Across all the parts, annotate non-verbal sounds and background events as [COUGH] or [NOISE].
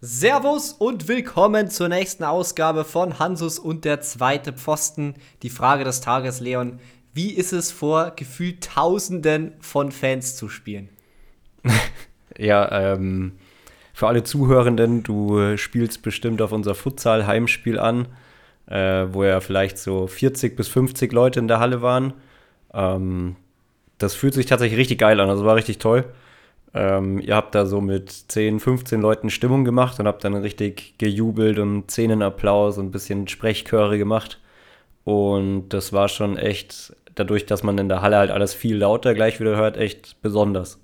Servus und willkommen zur nächsten Ausgabe von Hansus und der zweite Pfosten. Die Frage des Tages, Leon. Wie ist es vor gefühlt Tausenden von Fans zu spielen? [LAUGHS] ja, ähm, für alle Zuhörenden, du spielst bestimmt auf unser Futsal-Heimspiel an, äh, wo ja vielleicht so 40 bis 50 Leute in der Halle waren. Ähm, das fühlt sich tatsächlich richtig geil an, also war richtig toll. Ähm, ihr habt da so mit 10, 15 Leuten Stimmung gemacht und habt dann richtig gejubelt und Szenenapplaus und ein bisschen Sprechchöre gemacht. Und das war schon echt, dadurch, dass man in der Halle halt alles viel lauter gleich wieder hört, echt besonders.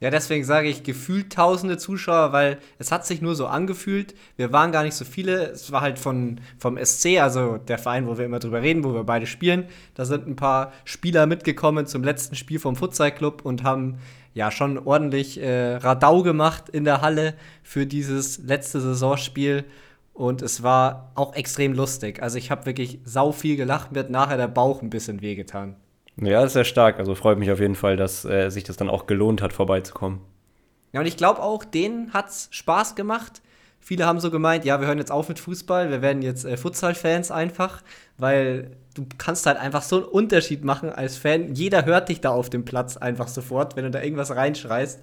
Ja, deswegen sage ich gefühlt tausende Zuschauer, weil es hat sich nur so angefühlt. Wir waren gar nicht so viele. Es war halt von, vom SC, also der Verein, wo wir immer drüber reden, wo wir beide spielen. Da sind ein paar Spieler mitgekommen zum letzten Spiel vom Futsal Club und haben ja schon ordentlich äh, Radau gemacht in der Halle für dieses letzte Saisonspiel. Und es war auch extrem lustig. Also ich habe wirklich sau viel gelacht, mir hat nachher der Bauch ein bisschen wehgetan. Ja, das ist sehr stark. Also freut mich auf jeden Fall, dass äh, sich das dann auch gelohnt hat, vorbeizukommen. Ja, und ich glaube auch, denen hat es Spaß gemacht. Viele haben so gemeint, ja, wir hören jetzt auf mit Fußball, wir werden jetzt äh, Futsal-Fans einfach, weil du kannst halt einfach so einen Unterschied machen als Fan. Jeder hört dich da auf dem Platz einfach sofort, wenn du da irgendwas reinschreist.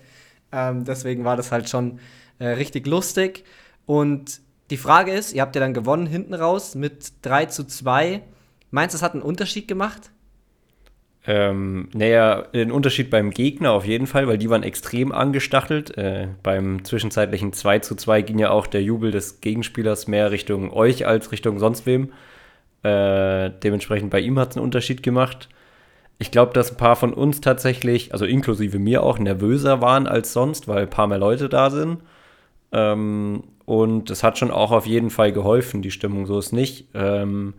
Ähm, deswegen war das halt schon äh, richtig lustig. Und die Frage ist, ihr habt ja dann gewonnen hinten raus mit 3 zu 2. Meinst du, es hat einen Unterschied gemacht? Ähm, naja, den Unterschied beim Gegner auf jeden Fall, weil die waren extrem angestachelt. Äh, beim zwischenzeitlichen 2 zu 2 ging ja auch der Jubel des Gegenspielers mehr Richtung euch als Richtung sonst wem. Äh, dementsprechend bei ihm hat es einen Unterschied gemacht. Ich glaube, dass ein paar von uns tatsächlich, also inklusive mir auch, nervöser waren als sonst, weil ein paar mehr Leute da sind. Ähm, und es hat schon auch auf jeden Fall geholfen, die Stimmung, so ist nicht. Ähm,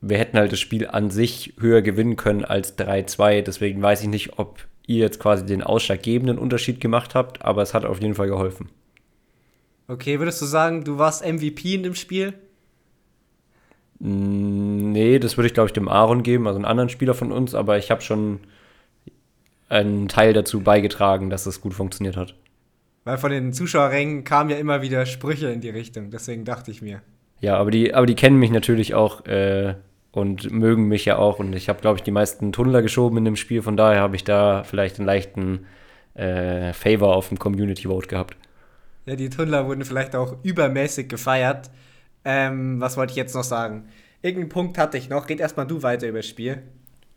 wir hätten halt das Spiel an sich höher gewinnen können als 3-2. Deswegen weiß ich nicht, ob ihr jetzt quasi den ausschlaggebenden Unterschied gemacht habt, aber es hat auf jeden Fall geholfen. Okay, würdest du sagen, du warst MVP in dem Spiel? Nee, das würde ich, glaube ich, dem Aaron geben, also einen anderen Spieler von uns, aber ich habe schon einen Teil dazu beigetragen, dass es gut funktioniert hat. Weil von den Zuschauerrängen kamen ja immer wieder Sprüche in die Richtung, deswegen dachte ich mir. Ja, aber die, aber die kennen mich natürlich auch äh, und mögen mich ja auch. Und ich habe, glaube ich, die meisten Tunnler geschoben in dem Spiel. Von daher habe ich da vielleicht einen leichten äh, Favor auf dem Community Vote gehabt. Ja, die Tunnler wurden vielleicht auch übermäßig gefeiert. Ähm, was wollte ich jetzt noch sagen? Irgendeinen Punkt hatte ich noch. Red erstmal du weiter über das Spiel.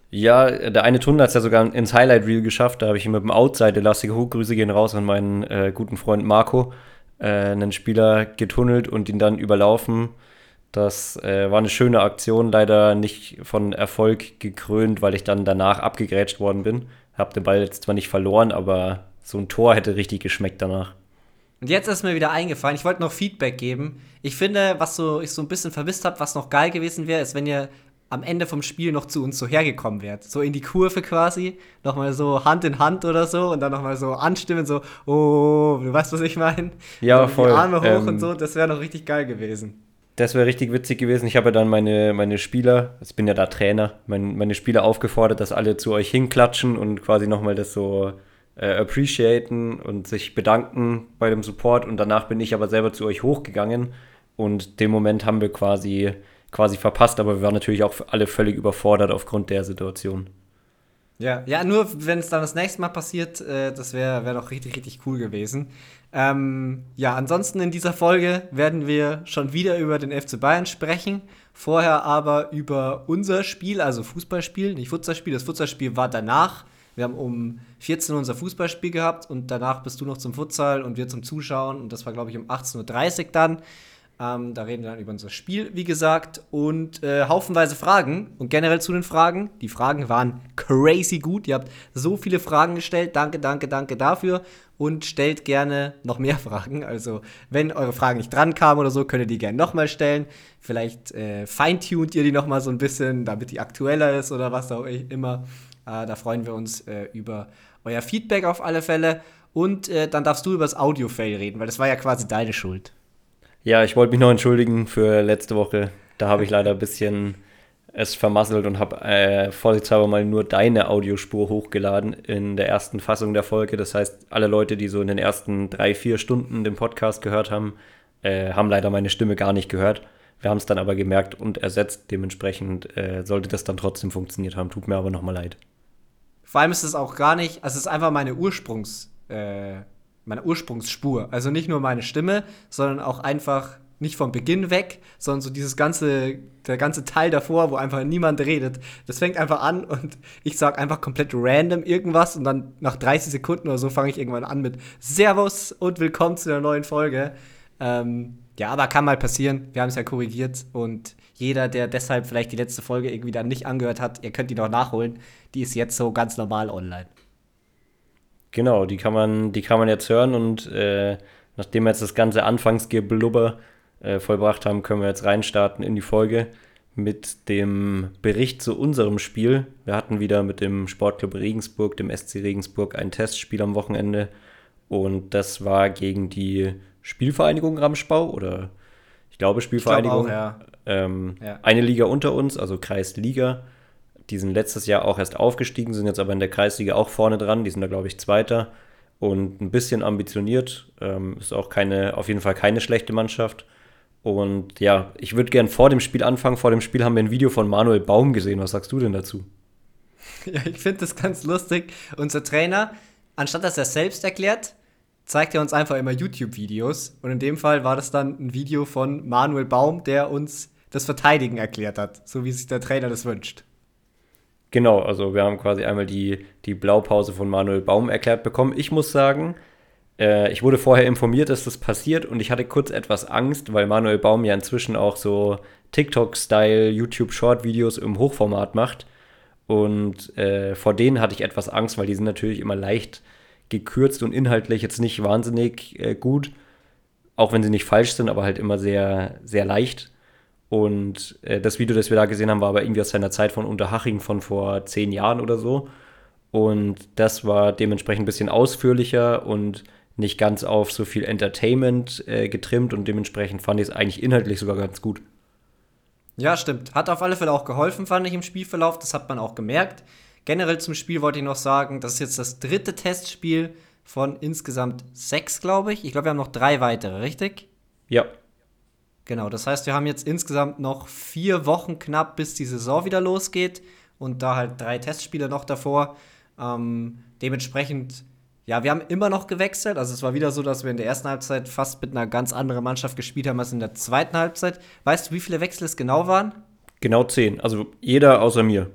Ja, der eine Tunnel hat es ja sogar ins Highlight Reel geschafft. Da habe ich mit dem Outside elastige Hochgrüße gehen raus an meinen äh, guten Freund Marco, äh, einen Spieler getunnelt und ihn dann überlaufen. Das äh, war eine schöne Aktion, leider nicht von Erfolg gekrönt, weil ich dann danach abgegrätscht worden bin. Hab den Ball jetzt zwar nicht verloren, aber so ein Tor hätte richtig geschmeckt danach. Und jetzt ist mir wieder eingefallen, ich wollte noch Feedback geben. Ich finde, was so, ich so ein bisschen vermisst habe, was noch geil gewesen wäre, ist, wenn ihr am Ende vom Spiel noch zu uns so hergekommen wärt. So in die Kurve quasi, nochmal so Hand in Hand oder so und dann nochmal so anstimmen, so, oh, du weißt, was ich meine? Ja, voll. Die Arme hoch ähm, und so, das wäre noch richtig geil gewesen. Das wäre richtig witzig gewesen. Ich habe ja dann meine, meine Spieler, ich bin ja da Trainer, mein, meine Spieler aufgefordert, dass alle zu euch hinklatschen und quasi nochmal das so äh, appreciaten und sich bedanken bei dem Support. Und danach bin ich aber selber zu euch hochgegangen und den Moment haben wir quasi, quasi verpasst, aber wir waren natürlich auch alle völlig überfordert aufgrund der Situation. Ja, ja, nur wenn es dann das nächste Mal passiert, äh, das wäre wär doch richtig, richtig cool gewesen. Ähm, ja, ansonsten in dieser Folge werden wir schon wieder über den FC Bayern sprechen. Vorher aber über unser Spiel, also Fußballspiel, nicht Futsalspiel. Das Futsalspiel war danach. Wir haben um 14 Uhr unser Fußballspiel gehabt und danach bist du noch zum Futsal und wir zum Zuschauen. Und das war, glaube ich, um 18.30 Uhr dann. Ähm, da reden wir dann über unser Spiel, wie gesagt, und äh, haufenweise Fragen. Und generell zu den Fragen. Die Fragen waren crazy gut. Ihr habt so viele Fragen gestellt. Danke, danke, danke dafür. Und stellt gerne noch mehr [LAUGHS] Fragen. Also, wenn eure Fragen nicht dran kamen oder so, könnt ihr die gerne nochmal stellen. Vielleicht äh, feintunt ihr die nochmal so ein bisschen, damit die aktueller ist oder was auch immer. Äh, da freuen wir uns äh, über euer Feedback auf alle Fälle. Und äh, dann darfst du über das Audio-Fail reden, weil das war ja quasi deine Schuld. Ja, ich wollte mich noch entschuldigen für letzte Woche. Da habe ich leider ein bisschen es vermasselt und habe äh, vorsichtshalber mal nur deine Audiospur hochgeladen in der ersten Fassung der Folge. Das heißt, alle Leute, die so in den ersten drei, vier Stunden den Podcast gehört haben, äh, haben leider meine Stimme gar nicht gehört. Wir haben es dann aber gemerkt und ersetzt. Dementsprechend äh, sollte das dann trotzdem funktioniert haben. Tut mir aber nochmal leid. Vor allem ist es auch gar nicht, also es ist einfach meine Ursprungs, äh, meine Ursprungsspur. Also nicht nur meine Stimme, sondern auch einfach nicht vom Beginn weg, sondern so dieses ganze, der ganze Teil davor, wo einfach niemand redet. Das fängt einfach an und [LAUGHS] ich sag einfach komplett random irgendwas und dann nach 30 Sekunden oder so fange ich irgendwann an mit Servus und willkommen zu der neuen Folge. Ähm, ja, aber kann mal passieren. Wir haben es ja korrigiert und jeder, der deshalb vielleicht die letzte Folge irgendwie dann nicht angehört hat, ihr könnt die noch nachholen. Die ist jetzt so ganz normal online. Genau, die kann man, die kann man jetzt hören und äh, nachdem wir jetzt das ganze Anfangsgeblubber äh, vollbracht haben, können wir jetzt reinstarten in die Folge mit dem Bericht zu unserem Spiel. Wir hatten wieder mit dem Sportclub Regensburg, dem SC Regensburg, ein Testspiel am Wochenende und das war gegen die Spielvereinigung Ramschbau oder ich glaube Spielvereinigung. Ich glaub auch, ja. Ähm, ja. Eine Liga unter uns, also Kreisliga. Die sind letztes Jahr auch erst aufgestiegen, sind jetzt aber in der Kreisliga auch vorne dran. Die sind da, glaube ich, Zweiter und ein bisschen ambitioniert. Ähm, ist auch keine, auf jeden Fall keine schlechte Mannschaft. Und ja, ich würde gern vor dem Spiel anfangen. Vor dem Spiel haben wir ein Video von Manuel Baum gesehen. Was sagst du denn dazu? [LAUGHS] Ja, ich finde das ganz lustig. Unser Trainer, anstatt dass er selbst erklärt, zeigt er uns einfach immer YouTube-Videos. Und in dem Fall war das dann ein Video von Manuel Baum, der uns das Verteidigen erklärt hat, so wie sich der Trainer das wünscht. Genau, also wir haben quasi einmal die, die Blaupause von Manuel Baum erklärt bekommen. Ich muss sagen, äh, ich wurde vorher informiert, dass das passiert und ich hatte kurz etwas Angst, weil Manuel Baum ja inzwischen auch so TikTok-Style YouTube-Short-Videos im Hochformat macht. Und äh, vor denen hatte ich etwas Angst, weil die sind natürlich immer leicht gekürzt und inhaltlich jetzt nicht wahnsinnig äh, gut. Auch wenn sie nicht falsch sind, aber halt immer sehr, sehr leicht. Und äh, das Video, das wir da gesehen haben, war aber irgendwie aus seiner Zeit von Unterhaching von vor zehn Jahren oder so. Und das war dementsprechend ein bisschen ausführlicher und nicht ganz auf so viel Entertainment äh, getrimmt und dementsprechend fand ich es eigentlich inhaltlich sogar ganz gut. Ja, stimmt. Hat auf alle Fälle auch geholfen, fand ich im Spielverlauf. Das hat man auch gemerkt. Generell zum Spiel wollte ich noch sagen, das ist jetzt das dritte Testspiel von insgesamt sechs, glaube ich. Ich glaube, wir haben noch drei weitere, richtig? Ja. Genau, das heißt, wir haben jetzt insgesamt noch vier Wochen knapp, bis die Saison wieder losgeht. Und da halt drei Testspiele noch davor. Ähm, dementsprechend, ja, wir haben immer noch gewechselt. Also es war wieder so, dass wir in der ersten Halbzeit fast mit einer ganz anderen Mannschaft gespielt haben als in der zweiten Halbzeit. Weißt du, wie viele Wechsel es genau waren? Genau zehn. Also jeder außer mir.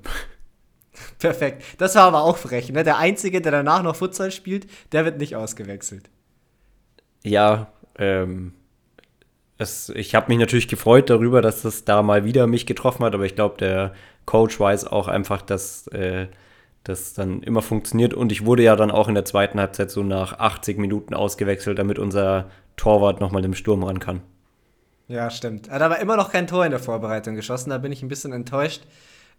[LAUGHS] Perfekt. Das war aber auch frech. Ne? Der Einzige, der danach noch Futsal spielt, der wird nicht ausgewechselt. Ja, ähm, es, ich habe mich natürlich gefreut darüber, dass das da mal wieder mich getroffen hat, aber ich glaube, der Coach weiß auch einfach, dass äh, das dann immer funktioniert. Und ich wurde ja dann auch in der zweiten Halbzeit so nach 80 Minuten ausgewechselt, damit unser Torwart nochmal im Sturm ran kann. Ja, stimmt. Er hat aber immer noch kein Tor in der Vorbereitung geschossen, da bin ich ein bisschen enttäuscht.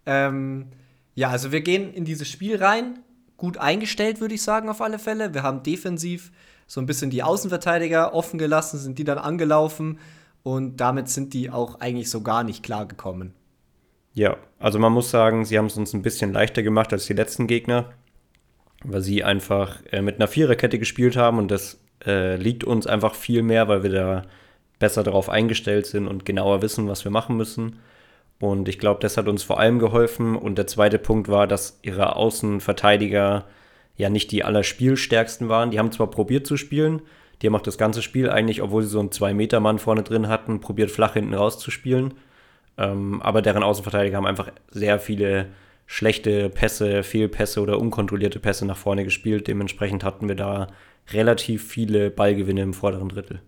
Ähm, ja, also wir gehen in dieses Spiel rein, gut eingestellt, würde ich sagen, auf alle Fälle. Wir haben defensiv so ein bisschen die Außenverteidiger offen gelassen, sind die dann angelaufen und damit sind die auch eigentlich so gar nicht klar gekommen. Ja, also man muss sagen, sie haben es uns ein bisschen leichter gemacht als die letzten Gegner, weil sie einfach äh, mit einer Viererkette gespielt haben und das äh, liegt uns einfach viel mehr, weil wir da besser darauf eingestellt sind und genauer wissen, was wir machen müssen. Und ich glaube, das hat uns vor allem geholfen. Und der zweite Punkt war, dass ihre Außenverteidiger ja nicht die allerspielstärksten waren. Die haben zwar probiert zu spielen, die haben auch das ganze Spiel eigentlich, obwohl sie so einen 2-Meter-Mann vorne drin hatten, probiert flach hinten rauszuspielen. Ähm, aber deren Außenverteidiger haben einfach sehr viele schlechte Pässe, Fehlpässe oder unkontrollierte Pässe nach vorne gespielt. Dementsprechend hatten wir da relativ viele Ballgewinne im vorderen Drittel.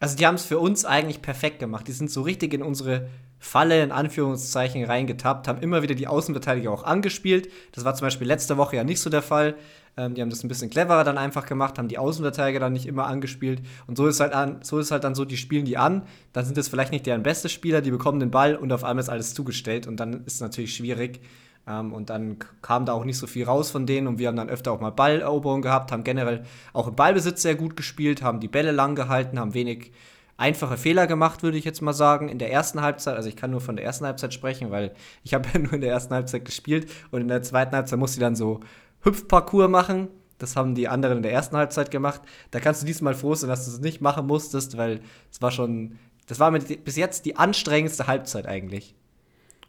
Also die haben es für uns eigentlich perfekt gemacht. Die sind so richtig in unsere Falle in Anführungszeichen reingetappt, haben immer wieder die Außenverteidiger auch angespielt. Das war zum Beispiel letzte Woche ja nicht so der Fall. Ähm, die haben das ein bisschen cleverer dann einfach gemacht, haben die Außenverteidiger dann nicht immer angespielt. Und so ist halt an, so ist halt dann so, die spielen die an, dann sind es vielleicht nicht deren beste Spieler, die bekommen den Ball und auf einmal ist alles zugestellt und dann ist es natürlich schwierig. Ähm, und dann kam da auch nicht so viel raus von denen und wir haben dann öfter auch mal Balleroberung gehabt, haben generell auch im Ballbesitz sehr gut gespielt, haben die Bälle lang gehalten, haben wenig einfache Fehler gemacht, würde ich jetzt mal sagen, in der ersten Halbzeit. Also ich kann nur von der ersten Halbzeit sprechen, weil ich habe [LAUGHS] ja nur in der ersten Halbzeit gespielt und in der zweiten Halbzeit musste dann so Hüpfparcours machen. Das haben die anderen in der ersten Halbzeit gemacht. Da kannst du diesmal froh sein, dass du es nicht machen musstest, weil es war schon, das war bis jetzt die anstrengendste Halbzeit eigentlich.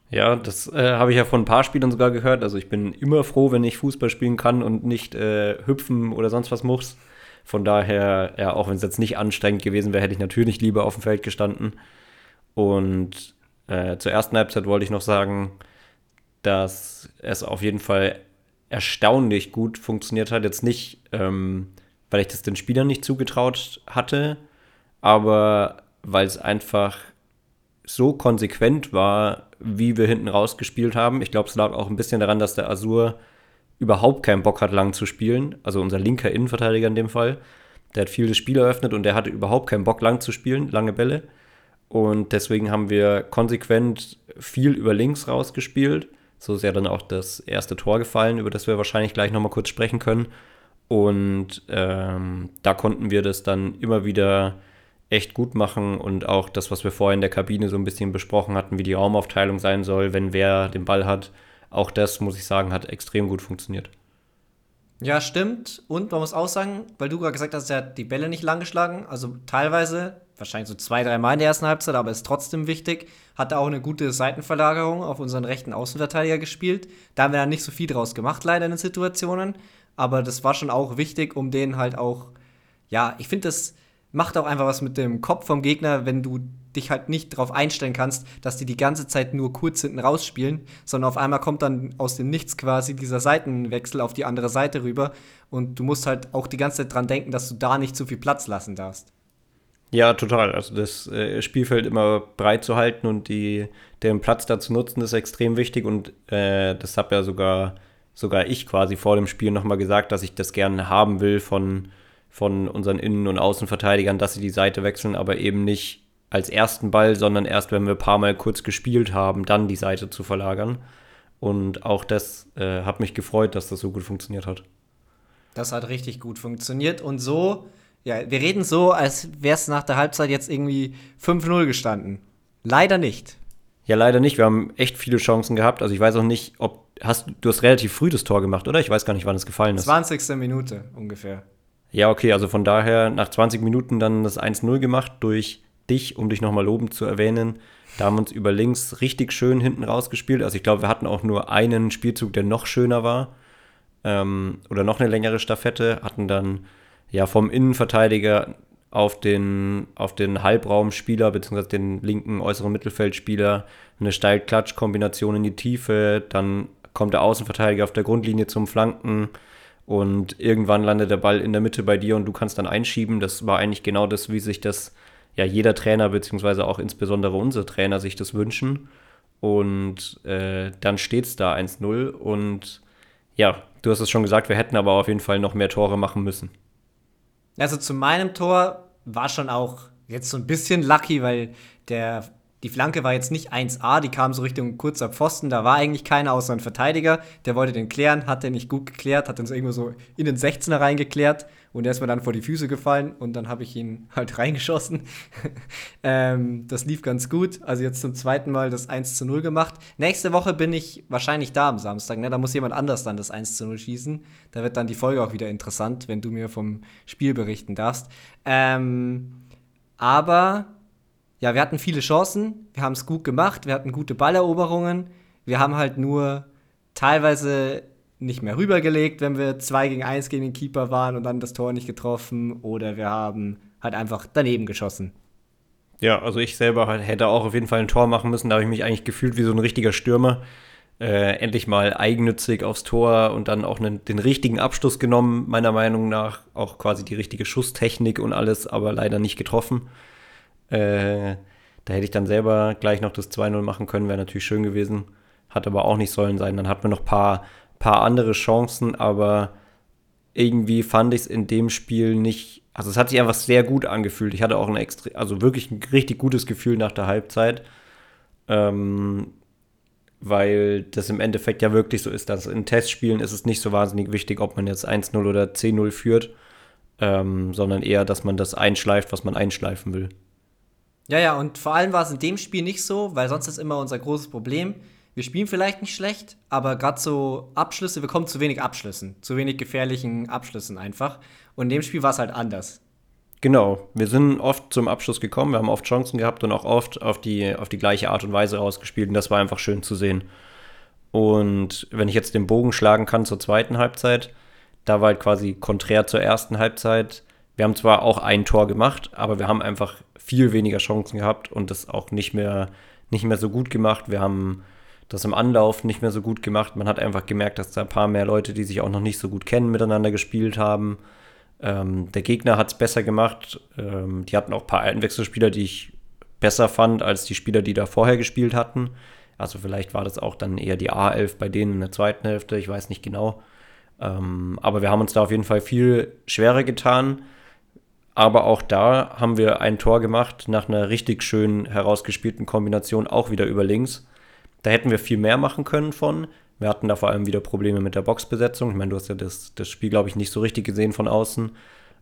Ja, das äh, habe ich ja von ein paar Spielern sogar gehört. Also ich bin immer froh, wenn ich Fußball spielen kann und nicht äh, hüpfen oder sonst was muss. Von daher, ja, auch wenn es jetzt nicht anstrengend gewesen wäre, hätte ich natürlich lieber auf dem Feld gestanden. Und äh, zur ersten Halbzeit wollte ich noch sagen, dass es auf jeden Fall erstaunlich gut funktioniert hat. Jetzt nicht, ähm, weil ich das den Spielern nicht zugetraut hatte, aber weil es einfach so konsequent war, wie wir hinten rausgespielt haben. Ich glaube, es lag auch ein bisschen daran, dass der Azur überhaupt keinen Bock hat, lang zu spielen. Also unser linker Innenverteidiger in dem Fall. Der hat viel das Spiel eröffnet und der hatte überhaupt keinen Bock, lang zu spielen, lange Bälle. Und deswegen haben wir konsequent viel über links rausgespielt. So ist ja dann auch das erste Tor gefallen, über das wir wahrscheinlich gleich nochmal kurz sprechen können. Und ähm, da konnten wir das dann immer wieder echt gut machen und auch das, was wir vorher in der Kabine so ein bisschen besprochen hatten, wie die Raumaufteilung sein soll, wenn wer den Ball hat, auch das, muss ich sagen, hat extrem gut funktioniert. Ja, stimmt. Und man muss auch sagen, weil du gerade gesagt hast, er hat die Bälle nicht lang geschlagen. Also teilweise, wahrscheinlich so zwei, drei Mal in der ersten Halbzeit, aber ist trotzdem wichtig. Hat er auch eine gute Seitenverlagerung auf unseren rechten Außenverteidiger gespielt. Da haben wir dann nicht so viel draus gemacht, leider in den Situationen. Aber das war schon auch wichtig, um den halt auch, ja, ich finde das macht auch einfach was mit dem Kopf vom Gegner, wenn du dich halt nicht darauf einstellen kannst, dass die die ganze Zeit nur kurz hinten rausspielen, sondern auf einmal kommt dann aus dem Nichts quasi dieser Seitenwechsel auf die andere Seite rüber und du musst halt auch die ganze Zeit dran denken, dass du da nicht zu viel Platz lassen darfst. Ja, total. Also das äh, Spielfeld immer breit zu halten und die, den Platz da zu nutzen, ist extrem wichtig und äh, das habe ja sogar, sogar ich quasi vor dem Spiel nochmal gesagt, dass ich das gerne haben will von von unseren Innen- und Außenverteidigern, dass sie die Seite wechseln, aber eben nicht als ersten Ball, sondern erst, wenn wir ein paar Mal kurz gespielt haben, dann die Seite zu verlagern. Und auch das äh, hat mich gefreut, dass das so gut funktioniert hat. Das hat richtig gut funktioniert. Und so, ja, wir reden so, als wäre es nach der Halbzeit jetzt irgendwie 5-0 gestanden. Leider nicht. Ja, leider nicht. Wir haben echt viele Chancen gehabt. Also ich weiß auch nicht, ob. Hast, du hast relativ früh das Tor gemacht, oder? Ich weiß gar nicht, wann es gefallen ist. 20. Minute ungefähr. Ja, okay, also von daher nach 20 Minuten dann das 1-0 gemacht durch dich, um dich nochmal lobend zu erwähnen. Da haben wir uns über links richtig schön hinten rausgespielt. Also ich glaube, wir hatten auch nur einen Spielzug, der noch schöner war. Ähm, oder noch eine längere Staffette. Hatten dann ja vom Innenverteidiger auf den, auf den Halbraumspieler beziehungsweise den linken äußeren Mittelfeldspieler eine Steil-Klatsch-Kombination in die Tiefe. Dann kommt der Außenverteidiger auf der Grundlinie zum Flanken und irgendwann landet der Ball in der Mitte bei dir und du kannst dann einschieben. Das war eigentlich genau das, wie sich das ja jeder Trainer, beziehungsweise auch insbesondere unser Trainer sich das wünschen. Und äh, dann steht es da 1-0 und ja, du hast es schon gesagt, wir hätten aber auf jeden Fall noch mehr Tore machen müssen. Also zu meinem Tor war schon auch jetzt so ein bisschen lucky, weil der die Flanke war jetzt nicht 1A, die kam so Richtung kurzer Pfosten, da war eigentlich keiner außer ein Verteidiger, der wollte den klären, hat den nicht gut geklärt, hat den so irgendwo so in den 16er reingeklärt und der ist mir dann vor die Füße gefallen und dann habe ich ihn [LAUGHS] halt reingeschossen. [LAUGHS] ähm, das lief ganz gut, also jetzt zum zweiten Mal das 1 zu 0 gemacht. Nächste Woche bin ich wahrscheinlich da am Samstag, ne? da muss jemand anders dann das 1 zu 0 schießen. Da wird dann die Folge auch wieder interessant, wenn du mir vom Spiel berichten darfst. Ähm, aber ja, wir hatten viele Chancen, wir haben es gut gemacht, wir hatten gute Balleroberungen, wir haben halt nur teilweise nicht mehr rübergelegt, wenn wir 2 gegen 1 gegen den Keeper waren und dann das Tor nicht getroffen oder wir haben halt einfach daneben geschossen. Ja, also ich selber hätte auch auf jeden Fall ein Tor machen müssen, da habe ich mich eigentlich gefühlt wie so ein richtiger Stürmer. Äh, endlich mal eigennützig aufs Tor und dann auch einen, den richtigen Abschluss genommen, meiner Meinung nach. Auch quasi die richtige Schusstechnik und alles, aber leider nicht getroffen. Äh, da hätte ich dann selber gleich noch das 2-0 machen können, wäre natürlich schön gewesen. Hat aber auch nicht sollen sein. Dann hatten wir noch ein paar, paar andere Chancen, aber irgendwie fand ich es in dem Spiel nicht. Also es hat sich einfach sehr gut angefühlt. Ich hatte auch ein extra, also wirklich ein richtig gutes Gefühl nach der Halbzeit. Ähm, weil das im Endeffekt ja wirklich so ist, dass in Testspielen ist es nicht so wahnsinnig wichtig, ob man jetzt 1-0 oder 10-0 führt, ähm, sondern eher, dass man das einschleift, was man einschleifen will. Ja, ja, und vor allem war es in dem Spiel nicht so, weil sonst ist immer unser großes Problem. Wir spielen vielleicht nicht schlecht, aber gerade so Abschlüsse, wir kommen zu wenig Abschlüssen, zu wenig gefährlichen Abschlüssen einfach. Und in dem Spiel war es halt anders. Genau, wir sind oft zum Abschluss gekommen, wir haben oft Chancen gehabt und auch oft auf die, auf die gleiche Art und Weise rausgespielt und das war einfach schön zu sehen. Und wenn ich jetzt den Bogen schlagen kann zur zweiten Halbzeit, da war halt quasi konträr zur ersten Halbzeit. Wir haben zwar auch ein Tor gemacht, aber wir haben einfach viel weniger Chancen gehabt und das auch nicht mehr, nicht mehr so gut gemacht. Wir haben das im Anlauf nicht mehr so gut gemacht. Man hat einfach gemerkt, dass da ein paar mehr Leute, die sich auch noch nicht so gut kennen, miteinander gespielt haben. Ähm, der Gegner hat es besser gemacht. Ähm, die hatten auch ein paar Einwechselspieler, die ich besser fand als die Spieler, die da vorher gespielt hatten. Also vielleicht war das auch dann eher die A11 bei denen in der zweiten Hälfte, ich weiß nicht genau. Ähm, aber wir haben uns da auf jeden Fall viel schwerer getan. Aber auch da haben wir ein Tor gemacht nach einer richtig schön herausgespielten Kombination, auch wieder über links. Da hätten wir viel mehr machen können von. Wir hatten da vor allem wieder Probleme mit der Boxbesetzung. Ich meine, du hast ja das, das Spiel, glaube ich, nicht so richtig gesehen von außen.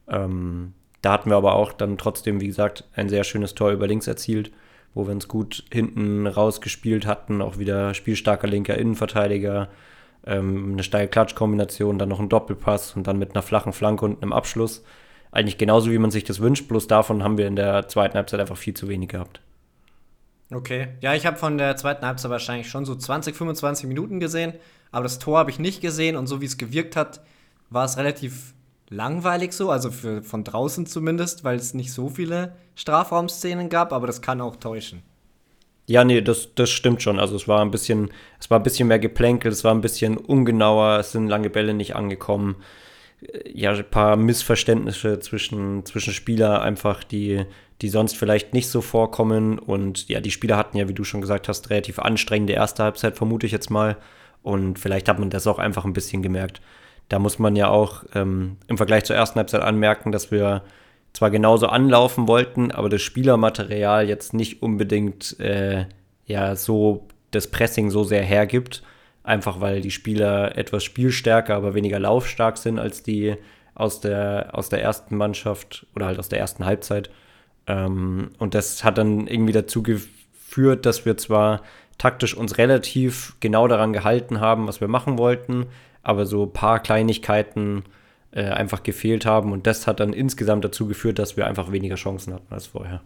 Ähm, da hatten wir aber auch dann trotzdem, wie gesagt, ein sehr schönes Tor über links erzielt, wo wir uns gut hinten rausgespielt hatten. Auch wieder spielstarker linker Innenverteidiger, ähm, eine steile Klatschkombination, dann noch ein Doppelpass und dann mit einer flachen Flanke und einem Abschluss. Eigentlich genauso, wie man sich das wünscht, bloß davon haben wir in der zweiten Halbzeit einfach viel zu wenig gehabt. Okay. Ja, ich habe von der zweiten Halbzeit wahrscheinlich schon so 20, 25 Minuten gesehen, aber das Tor habe ich nicht gesehen und so wie es gewirkt hat, war es relativ langweilig so, also für, von draußen zumindest, weil es nicht so viele Strafraumszenen gab, aber das kann auch täuschen. Ja, nee, das, das stimmt schon. Also es war ein bisschen, es war ein bisschen mehr geplänkelt, es war ein bisschen ungenauer, es sind lange Bälle nicht angekommen. Ja, ein paar Missverständnisse zwischen, zwischen Spieler einfach, die, die sonst vielleicht nicht so vorkommen. Und ja, die Spieler hatten ja, wie du schon gesagt hast, relativ anstrengende erste Halbzeit, vermute ich jetzt mal. Und vielleicht hat man das auch einfach ein bisschen gemerkt. Da muss man ja auch ähm, im Vergleich zur ersten Halbzeit anmerken, dass wir zwar genauso anlaufen wollten, aber das Spielermaterial jetzt nicht unbedingt äh, ja so das Pressing so sehr hergibt. Einfach weil die Spieler etwas spielstärker, aber weniger laufstark sind als die aus der, aus der ersten Mannschaft oder halt aus der ersten Halbzeit. Ähm, und das hat dann irgendwie dazu geführt, dass wir zwar taktisch uns relativ genau daran gehalten haben, was wir machen wollten, aber so ein paar Kleinigkeiten äh, einfach gefehlt haben. Und das hat dann insgesamt dazu geführt, dass wir einfach weniger Chancen hatten als vorher.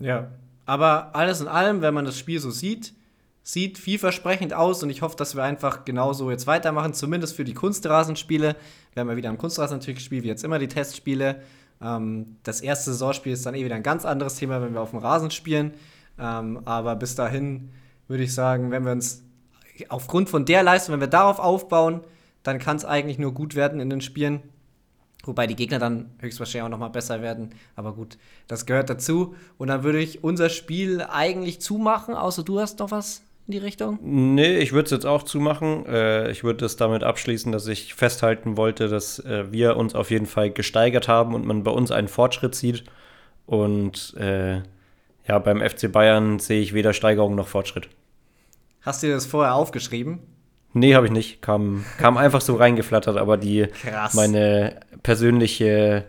Ja, aber alles in allem, wenn man das Spiel so sieht, sieht vielversprechend aus und ich hoffe, dass wir einfach genauso jetzt weitermachen, zumindest für die Kunstrasenspiele. Wir haben ja wieder am Kunstrasen natürlich gespielt, wie jetzt immer die Testspiele. Ähm, das erste Saisonspiel ist dann eh wieder ein ganz anderes Thema, wenn wir auf dem Rasen spielen. Ähm, aber bis dahin würde ich sagen, wenn wir uns aufgrund von der Leistung, wenn wir darauf aufbauen, dann kann es eigentlich nur gut werden in den Spielen. Wobei die Gegner dann höchstwahrscheinlich auch noch mal besser werden. Aber gut, das gehört dazu. Und dann würde ich unser Spiel eigentlich zumachen, außer du hast noch was in die Richtung? Nee, ich würde es jetzt auch zumachen. Äh, ich würde es damit abschließen, dass ich festhalten wollte, dass äh, wir uns auf jeden Fall gesteigert haben und man bei uns einen Fortschritt sieht. Und äh, ja, beim FC Bayern sehe ich weder Steigerung noch Fortschritt. Hast du dir das vorher aufgeschrieben? Nee, habe ich nicht. Kam, kam einfach so reingeflattert, aber die Krass. meine persönliche,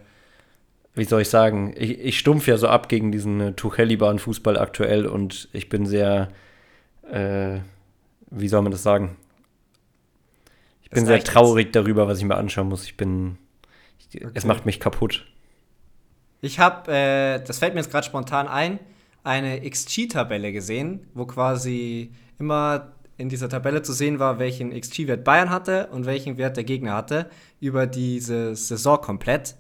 wie soll ich sagen, ich, ich stumpf ja so ab gegen diesen äh, Tuchelibaren Fußball aktuell und ich bin sehr, äh, wie soll man das sagen? Ich bin sehr traurig jetzt. darüber, was ich mir anschauen muss. Ich bin, ich, okay. es macht mich kaputt. Ich habe, äh, das fällt mir jetzt gerade spontan ein, eine XG-Tabelle gesehen, wo quasi immer in dieser Tabelle zu sehen war, welchen XG-Wert Bayern hatte und welchen Wert der Gegner hatte über diese Saison komplett.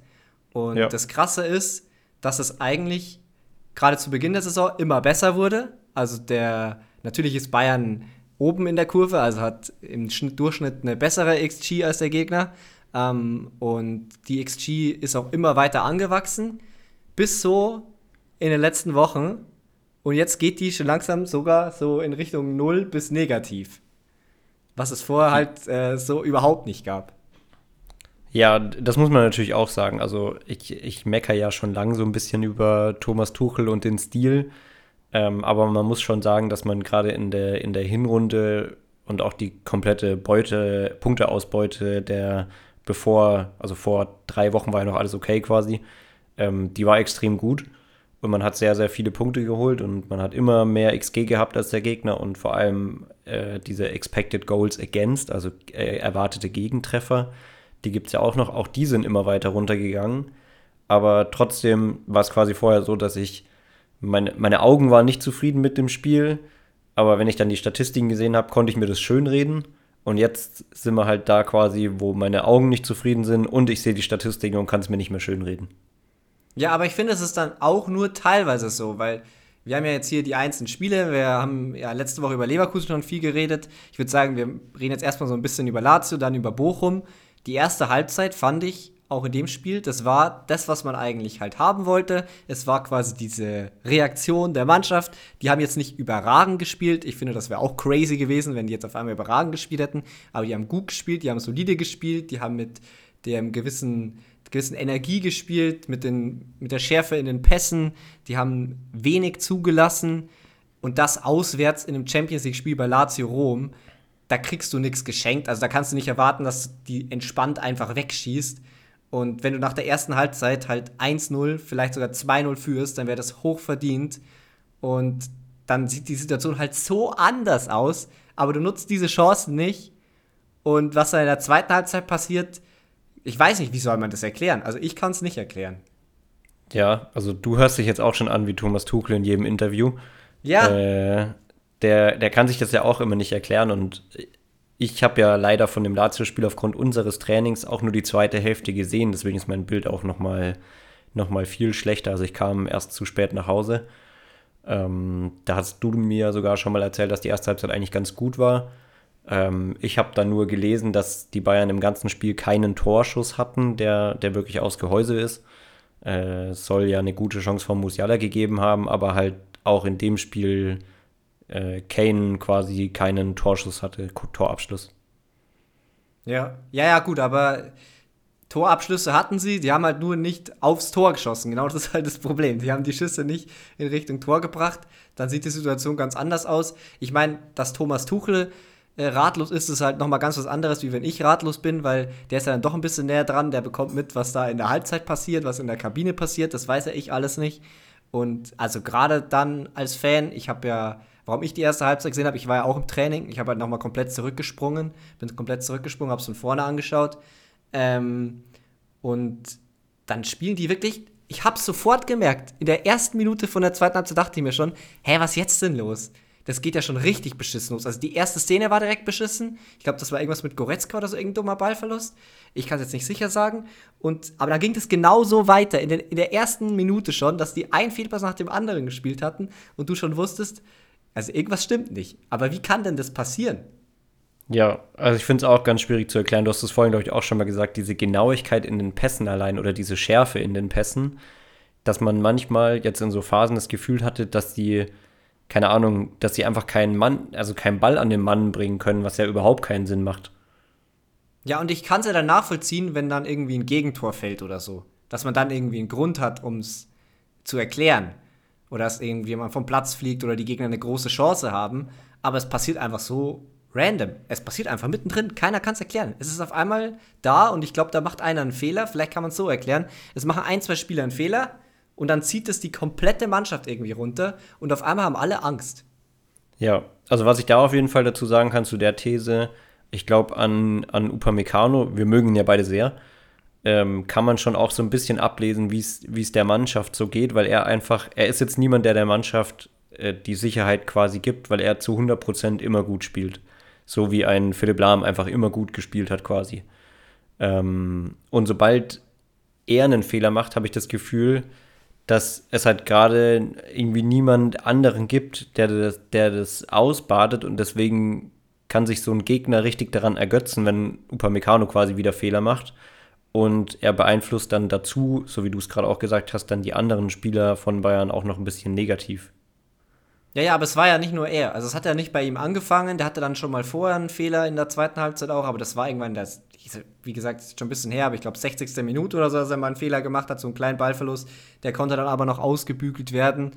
Und ja. das Krasse ist, dass es eigentlich gerade zu Beginn der Saison immer besser wurde. Also der natürlich ist Bayern oben in der Kurve, also hat im Schnitt, Durchschnitt eine bessere XG als der Gegner. Ähm, und die XG ist auch immer weiter angewachsen, bis so in den letzten Wochen, und jetzt geht die schon langsam sogar so in Richtung Null bis negativ. Was es vorher halt äh, so überhaupt nicht gab. Ja, das muss man natürlich auch sagen. Also ich, ich meckere ja schon lange so ein bisschen über Thomas Tuchel und den Stil. Ähm, aber man muss schon sagen, dass man gerade in der, in der Hinrunde und auch die komplette Beute, Punkteausbeute der bevor, also vor drei Wochen war ja noch alles okay quasi, ähm, die war extrem gut. und man hat sehr, sehr viele Punkte geholt und man hat immer mehr XG gehabt als der Gegner und vor allem äh, diese Expected Goals Against, also äh, erwartete Gegentreffer, die gibt es ja auch noch. Auch die sind immer weiter runtergegangen. Aber trotzdem war es quasi vorher so, dass ich, meine, meine Augen waren nicht zufrieden mit dem Spiel. Aber wenn ich dann die Statistiken gesehen habe, konnte ich mir das schönreden. Und jetzt sind wir halt da quasi, wo meine Augen nicht zufrieden sind und ich sehe die Statistiken und kann es mir nicht mehr schönreden. Ja, aber ich finde, es ist dann auch nur teilweise so, weil wir haben ja jetzt hier die einzelnen Spiele. Wir haben ja letzte Woche über Leverkusen schon viel geredet. Ich würde sagen, wir reden jetzt erstmal so ein bisschen über Lazio, dann über Bochum. Die erste Halbzeit fand ich auch in dem Spiel, das war das, was man eigentlich halt haben wollte. Es war quasi diese Reaktion der Mannschaft. Die haben jetzt nicht überragend gespielt. Ich finde, das wäre auch crazy gewesen, wenn die jetzt auf einmal überragend gespielt hätten. Aber die haben gut gespielt, die haben solide gespielt, die haben mit dem gewissen gewissen Energie gespielt, mit, den, mit der Schärfe in den Pässen. Die haben wenig zugelassen. Und das auswärts in einem Champions League-Spiel bei Lazio Rom, da kriegst du nichts geschenkt. Also da kannst du nicht erwarten, dass die entspannt einfach wegschießt. Und wenn du nach der ersten Halbzeit halt 1-0, vielleicht sogar 2-0 führst, dann wäre das hoch verdient. Und dann sieht die Situation halt so anders aus. Aber du nutzt diese Chancen nicht. Und was dann in der zweiten Halbzeit passiert, ich weiß nicht, wie soll man das erklären? Also ich kann es nicht erklären. Ja, also du hörst dich jetzt auch schon an wie Thomas Tuchel in jedem Interview. Ja. Äh, der, der kann sich das ja auch immer nicht erklären und ich habe ja leider von dem Lazio-Spiel aufgrund unseres Trainings auch nur die zweite Hälfte gesehen, deswegen ist mein Bild auch noch mal, noch mal viel schlechter. Also ich kam erst zu spät nach Hause. Ähm, da hast du mir sogar schon mal erzählt, dass die erste Halbzeit eigentlich ganz gut war. Ähm, ich habe dann nur gelesen, dass die Bayern im ganzen Spiel keinen Torschuss hatten, der, der wirklich aus Gehäuse ist. Äh, es soll ja eine gute Chance von Musiala gegeben haben, aber halt auch in dem Spiel äh, Kane quasi keinen Torschuss hatte, Torabschluss. Ja, ja, ja, gut, aber Torabschlüsse hatten sie, die haben halt nur nicht aufs Tor geschossen. Genau das ist halt das Problem. Die haben die Schüsse nicht in Richtung Tor gebracht. Dann sieht die Situation ganz anders aus. Ich meine, dass Thomas Tuchel äh, ratlos ist, ist halt nochmal ganz was anderes, wie wenn ich ratlos bin, weil der ist ja dann doch ein bisschen näher dran, der bekommt mit, was da in der Halbzeit passiert, was in der Kabine passiert, das weiß ja ich alles nicht. Und also gerade dann als Fan, ich habe ja, warum ich die erste Halbzeit gesehen habe, ich war ja auch im Training, ich habe halt nochmal komplett zurückgesprungen, bin komplett zurückgesprungen, habe es von vorne angeschaut. Ähm, und dann spielen die wirklich, ich habe sofort gemerkt, in der ersten Minute von der zweiten Halbzeit dachte ich mir schon, hä, was jetzt denn los? das geht ja schon richtig beschissen los. Also die erste Szene war direkt beschissen. Ich glaube, das war irgendwas mit Goretzka oder so, irgendein dummer Ballverlust. Ich kann es jetzt nicht sicher sagen. Und, aber dann ging es genauso weiter, in, den, in der ersten Minute schon, dass die ein Fehlpass nach dem anderen gespielt hatten und du schon wusstest, also irgendwas stimmt nicht. Aber wie kann denn das passieren? Ja, also ich finde es auch ganz schwierig zu erklären. Du hast es vorhin, glaube ich, auch schon mal gesagt, diese Genauigkeit in den Pässen allein oder diese Schärfe in den Pässen, dass man manchmal jetzt in so Phasen das Gefühl hatte, dass die keine Ahnung, dass sie einfach keinen Mann, also keinen Ball an den Mann bringen können, was ja überhaupt keinen Sinn macht. Ja, und ich kann es ja dann nachvollziehen, wenn dann irgendwie ein Gegentor fällt oder so. Dass man dann irgendwie einen Grund hat, um es zu erklären. Oder dass irgendwie jemand vom Platz fliegt oder die Gegner eine große Chance haben. Aber es passiert einfach so random. Es passiert einfach mittendrin. Keiner kann es erklären. Es ist auf einmal da und ich glaube, da macht einer einen Fehler. Vielleicht kann man es so erklären. Es machen ein, zwei Spieler einen Fehler und dann zieht es die komplette Mannschaft irgendwie runter und auf einmal haben alle Angst. Ja, also was ich da auf jeden Fall dazu sagen kann zu der These, ich glaube an, an Upamecano, wir mögen ihn ja beide sehr, ähm, kann man schon auch so ein bisschen ablesen, wie es der Mannschaft so geht, weil er einfach, er ist jetzt niemand, der der Mannschaft äh, die Sicherheit quasi gibt, weil er zu 100% immer gut spielt. So wie ein Philipp Lahm einfach immer gut gespielt hat quasi. Ähm, und sobald er einen Fehler macht, habe ich das Gefühl, dass es halt gerade irgendwie niemand anderen gibt, der das, der das ausbadet und deswegen kann sich so ein Gegner richtig daran ergötzen, wenn Upamecano quasi wieder Fehler macht und er beeinflusst dann dazu, so wie du es gerade auch gesagt hast, dann die anderen Spieler von Bayern auch noch ein bisschen negativ. Ja, ja, aber es war ja nicht nur er. Also es hat ja nicht bei ihm angefangen, der hatte dann schon mal vorher einen Fehler in der zweiten Halbzeit auch, aber das war irgendwann das, wie gesagt, schon ein bisschen her, aber ich glaube 60. Minute oder so, dass er mal einen Fehler gemacht hat, so einen kleinen Ballverlust. Der konnte dann aber noch ausgebügelt werden.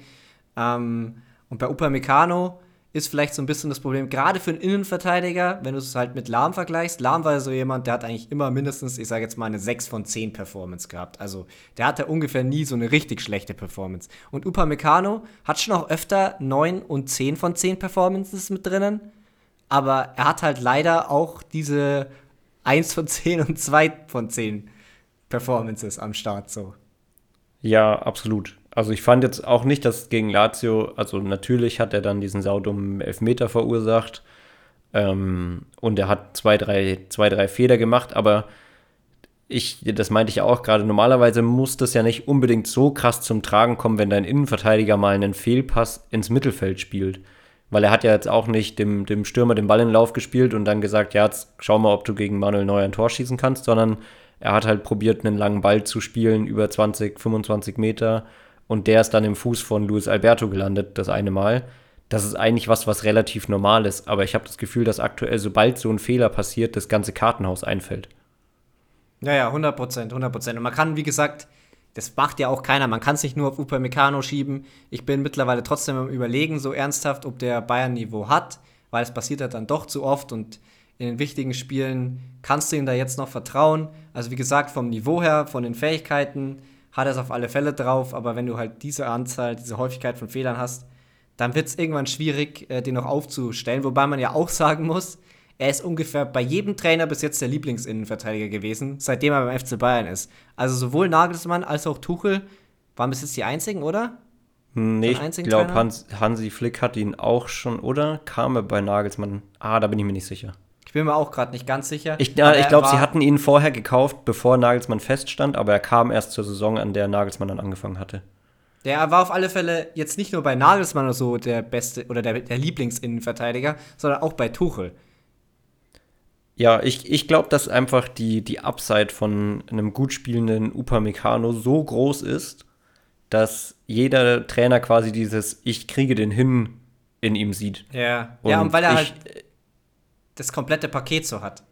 Ähm, und bei Upamecano ist vielleicht so ein bisschen das Problem, gerade für einen Innenverteidiger, wenn du es halt mit Lahm vergleichst. Lahm war so jemand, der hat eigentlich immer mindestens, ich sage jetzt mal, eine 6 von 10 Performance gehabt. Also der hatte ungefähr nie so eine richtig schlechte Performance. Und Upamecano hat schon auch öfter 9 und 10 von 10 Performances mit drinnen. Aber er hat halt leider auch diese 1 von 10 und 2 von 10 Performances am Start so. Ja, absolut. Also ich fand jetzt auch nicht, dass gegen Lazio, also natürlich hat er dann diesen saudummen Elfmeter verursacht ähm, und er hat zwei drei, zwei, drei Fehler gemacht, aber ich, das meinte ich auch gerade, normalerweise muss das ja nicht unbedingt so krass zum Tragen kommen, wenn dein Innenverteidiger mal einen Fehlpass ins Mittelfeld spielt. Weil er hat ja jetzt auch nicht dem, dem Stürmer den Ball in den Lauf gespielt und dann gesagt, ja, jetzt schau mal, ob du gegen Manuel Neuer ein Tor schießen kannst, sondern er hat halt probiert, einen langen Ball zu spielen, über 20, 25 Meter und der ist dann im Fuß von Luis Alberto gelandet, das eine Mal. Das ist eigentlich was, was relativ normal ist, aber ich habe das Gefühl, dass aktuell, sobald so ein Fehler passiert, das ganze Kartenhaus einfällt. Ja, ja, 100 Prozent, 100 Prozent. Und man kann, wie gesagt, das macht ja auch keiner. Man kann es nicht nur auf Upamecano schieben. Ich bin mittlerweile trotzdem am Überlegen, so ernsthaft, ob der Bayern-Niveau hat, weil es passiert halt dann doch zu oft und in den wichtigen Spielen kannst du ihm da jetzt noch vertrauen. Also wie gesagt, vom Niveau her, von den Fähigkeiten hat er es auf alle Fälle drauf, aber wenn du halt diese Anzahl, diese Häufigkeit von Fehlern hast, dann wird es irgendwann schwierig, äh, den noch aufzustellen. Wobei man ja auch sagen muss, er ist ungefähr bei jedem Trainer bis jetzt der Lieblingsinnenverteidiger gewesen, seitdem er beim FC Bayern ist. Also sowohl Nagelsmann als auch Tuchel waren bis jetzt die einzigen, oder? Nee, ich glaube, Hans, Hansi Flick hat ihn auch schon, oder? Kam er bei Nagelsmann? Ah, da bin ich mir nicht sicher. Ich bin mir auch gerade nicht ganz sicher. Ich, ja, ich glaube, sie hatten ihn vorher gekauft, bevor Nagelsmann feststand, aber er kam erst zur Saison, an der Nagelsmann dann angefangen hatte. Der war auf alle Fälle jetzt nicht nur bei Nagelsmann oder so der beste oder der, der Lieblingsinnenverteidiger, sondern auch bei Tuchel. Ja, ich, ich glaube, dass einfach die, die Upside von einem gut spielenden Upamecano so groß ist, dass jeder Trainer quasi dieses Ich kriege den hin in ihm sieht. Ja, und ja, und weil er ich, halt das komplette Paket so hat.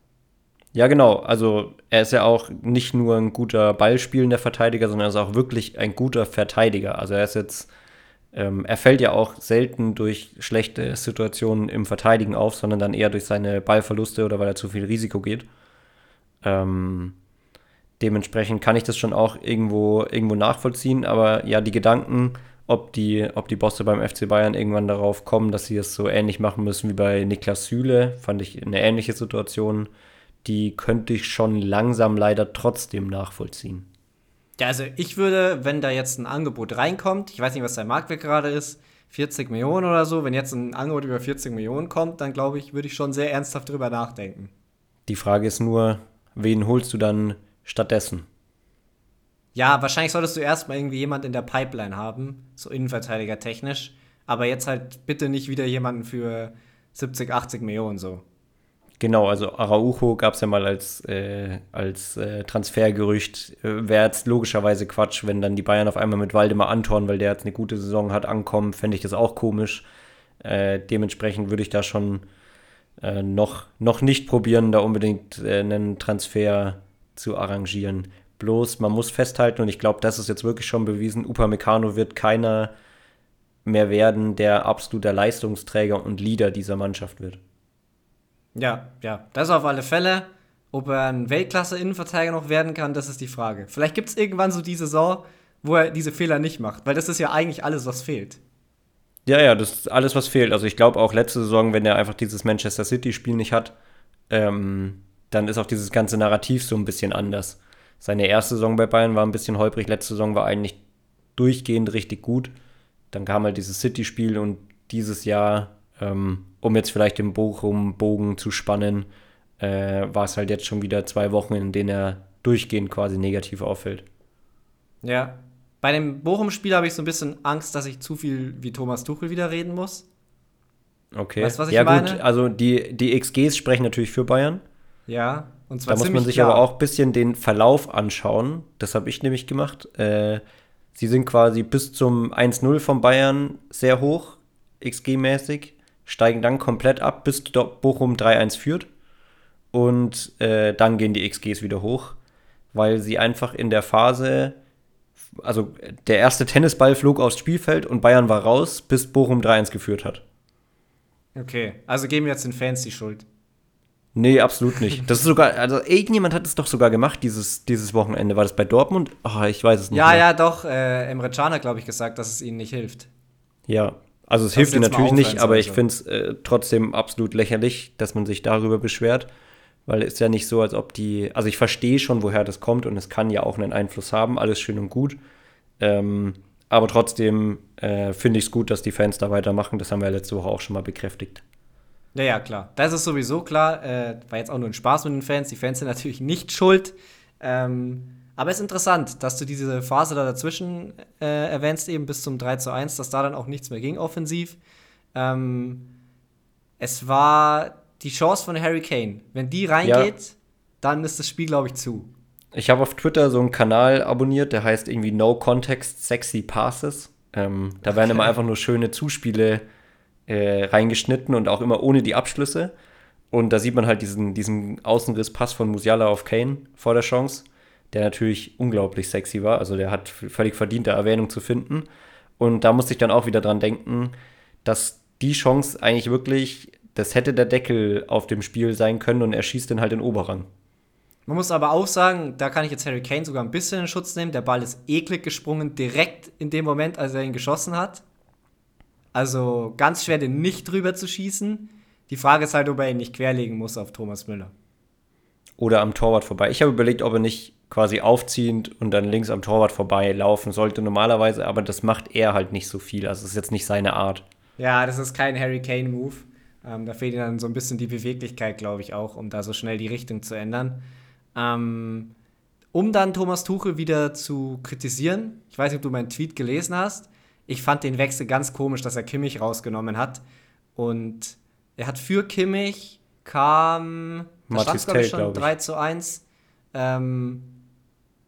Ja, genau. Also er ist ja auch nicht nur ein guter ballspielender Verteidiger, sondern er ist auch wirklich ein guter Verteidiger. Also er ist jetzt, ähm, er fällt ja auch selten durch schlechte Situationen im Verteidigen auf, sondern dann eher durch seine Ballverluste oder weil er zu viel Risiko geht. Ähm, dementsprechend kann ich das schon auch irgendwo, irgendwo nachvollziehen, aber ja, die Gedanken, ob die, ob die Bosse beim FC Bayern irgendwann darauf kommen, dass sie es so ähnlich machen müssen wie bei Niklas Süle, fand ich eine ähnliche Situation. Die könnte ich schon langsam leider trotzdem nachvollziehen. Ja, also ich würde, wenn da jetzt ein Angebot reinkommt, ich weiß nicht, was der Marktwert gerade ist, 40 Millionen oder so, wenn jetzt ein Angebot über 40 Millionen kommt, dann glaube ich, würde ich schon sehr ernsthaft drüber nachdenken. Die Frage ist nur, wen holst du dann stattdessen? Ja, wahrscheinlich solltest du erstmal irgendwie jemand in der Pipeline haben, so Innenverteidiger technisch. Aber jetzt halt bitte nicht wieder jemanden für 70, 80 Millionen so. Genau, also Araujo gab es ja mal als, äh, als äh, Transfergerücht. Äh, Wäre jetzt logischerweise Quatsch, wenn dann die Bayern auf einmal mit Waldemar Anton, weil der jetzt eine gute Saison hat, ankommen, fände ich das auch komisch. Äh, dementsprechend würde ich da schon äh, noch, noch nicht probieren, da unbedingt einen Transfer zu arrangieren. Bloß, man muss festhalten, und ich glaube, das ist jetzt wirklich schon bewiesen, Upamecano wird keiner mehr werden, der absoluter Leistungsträger und Leader dieser Mannschaft wird. Ja, ja, das auf alle Fälle. Ob er ein Weltklasse-Innenverteidiger noch werden kann, das ist die Frage. Vielleicht gibt es irgendwann so die Saison, wo er diese Fehler nicht macht, weil das ist ja eigentlich alles, was fehlt. Ja, ja, das ist alles, was fehlt. Also ich glaube auch letzte Saison, wenn er einfach dieses Manchester City-Spiel nicht hat, ähm, dann ist auch dieses ganze Narrativ so ein bisschen anders. Seine erste Saison bei Bayern war ein bisschen holprig, letzte Saison war eigentlich durchgehend richtig gut. Dann kam halt dieses City-Spiel und dieses Jahr, ähm, um jetzt vielleicht den Bochum-Bogen zu spannen, äh, war es halt jetzt schon wieder zwei Wochen, in denen er durchgehend quasi negativ auffällt. Ja. Bei dem Bochum-Spiel habe ich so ein bisschen Angst, dass ich zu viel wie Thomas Tuchel wieder reden muss. Okay. Weißt was ich ja, meine? gut, also die, die XGs sprechen natürlich für Bayern. Ja. Und zwar da muss man sich klar. aber auch ein bisschen den Verlauf anschauen. Das habe ich nämlich gemacht. Äh, sie sind quasi bis zum 1-0 von Bayern sehr hoch, XG-mäßig, steigen dann komplett ab, bis Bochum 3-1 führt. Und äh, dann gehen die XGs wieder hoch, weil sie einfach in der Phase, also der erste Tennisball flog aufs Spielfeld und Bayern war raus, bis Bochum 3-1 geführt hat. Okay, also geben wir jetzt den Fans die Schuld. Nee, absolut nicht. Das ist sogar, also irgendjemand hat es doch sogar gemacht dieses, dieses Wochenende. War das bei Dortmund? Oh, ich weiß es nicht. Ja, mehr. ja, doch. Äh, Emre Can hat, glaube ich, gesagt, dass es ihnen nicht hilft. Ja, also es Das hilft ihnen natürlich nicht, aber ich finde es äh, trotzdem absolut lächerlich, dass man sich darüber beschwert. Weil es ist ja nicht so, als ob die, also ich verstehe schon, woher das kommt und es kann ja auch einen Einfluss haben, alles schön und gut. Ähm, aber trotzdem äh, finde ich es gut, dass die Fans da weitermachen. Das haben wir ja letzte Woche auch schon mal bekräftigt. Ja, ja, klar. Das ist sowieso klar. Äh, war jetzt auch nur ein Spaß mit den Fans. Die Fans sind [LAUGHS] natürlich nicht schuld. Ähm, aber es ist interessant, dass du diese Phase da dazwischen äh, erwähnst, eben bis zum 3 zu 1, dass da dann auch nichts mehr ging offensiv. Ähm, es war die Chance von Harry Kane. Wenn die reingeht, dann ist das Spiel, glaube ich, zu. Ich habe auf Twitter so einen Kanal abonniert, der heißt irgendwie No Context Sexy Passes. Ähm, da werden immer einfach nur schöne Zuspiele äh, reingeschnitten und auch immer ohne die Abschlüsse. Und da sieht man halt diesen, diesen Außenrisspass von Musiala auf Kane vor der Chance, der natürlich unglaublich sexy war. Also der hat völlig verdiente Erwähnung zu finden. Und da musste ich dann auch wieder dran denken, dass die Chance eigentlich wirklich, das hätte der Deckel auf dem Spiel sein können und er schießt den halt in Oberrang. Man muss aber auch sagen, da kann ich jetzt Harry Kane sogar ein bisschen in Schutz nehmen. Der Ball ist eklig gesprungen, direkt in dem Moment, als er ihn geschossen hat. Also ganz schwer, den nicht drüber zu schießen. Die Frage ist halt, ob er ihn nicht querlegen muss auf Thomas Müller. oder am Torwart vorbei. Ich habe überlegt, ob er nicht quasi aufziehend und dann links am Torwart vorbei laufen sollte normalerweise, aber das macht er halt nicht so viel. Also es ist jetzt nicht seine Art. Ja, das ist kein Harry Kane-Move. Ähm, da fehlt ihm dann so ein bisschen die Beweglichkeit, glaube ich, auch, um da so schnell die Richtung zu ändern. Ähm, um dann Thomas Tuchel wieder zu kritisieren, ich weiß nicht, ob du meinen Tweet gelesen hast, ich fand den Wechsel ganz komisch, dass er Kimmich rausgenommen hat. Und er hat für Kimmich kam, da Mathis stand glaube ich Tel, schon glaub ich. 3 zu 1. Ähm,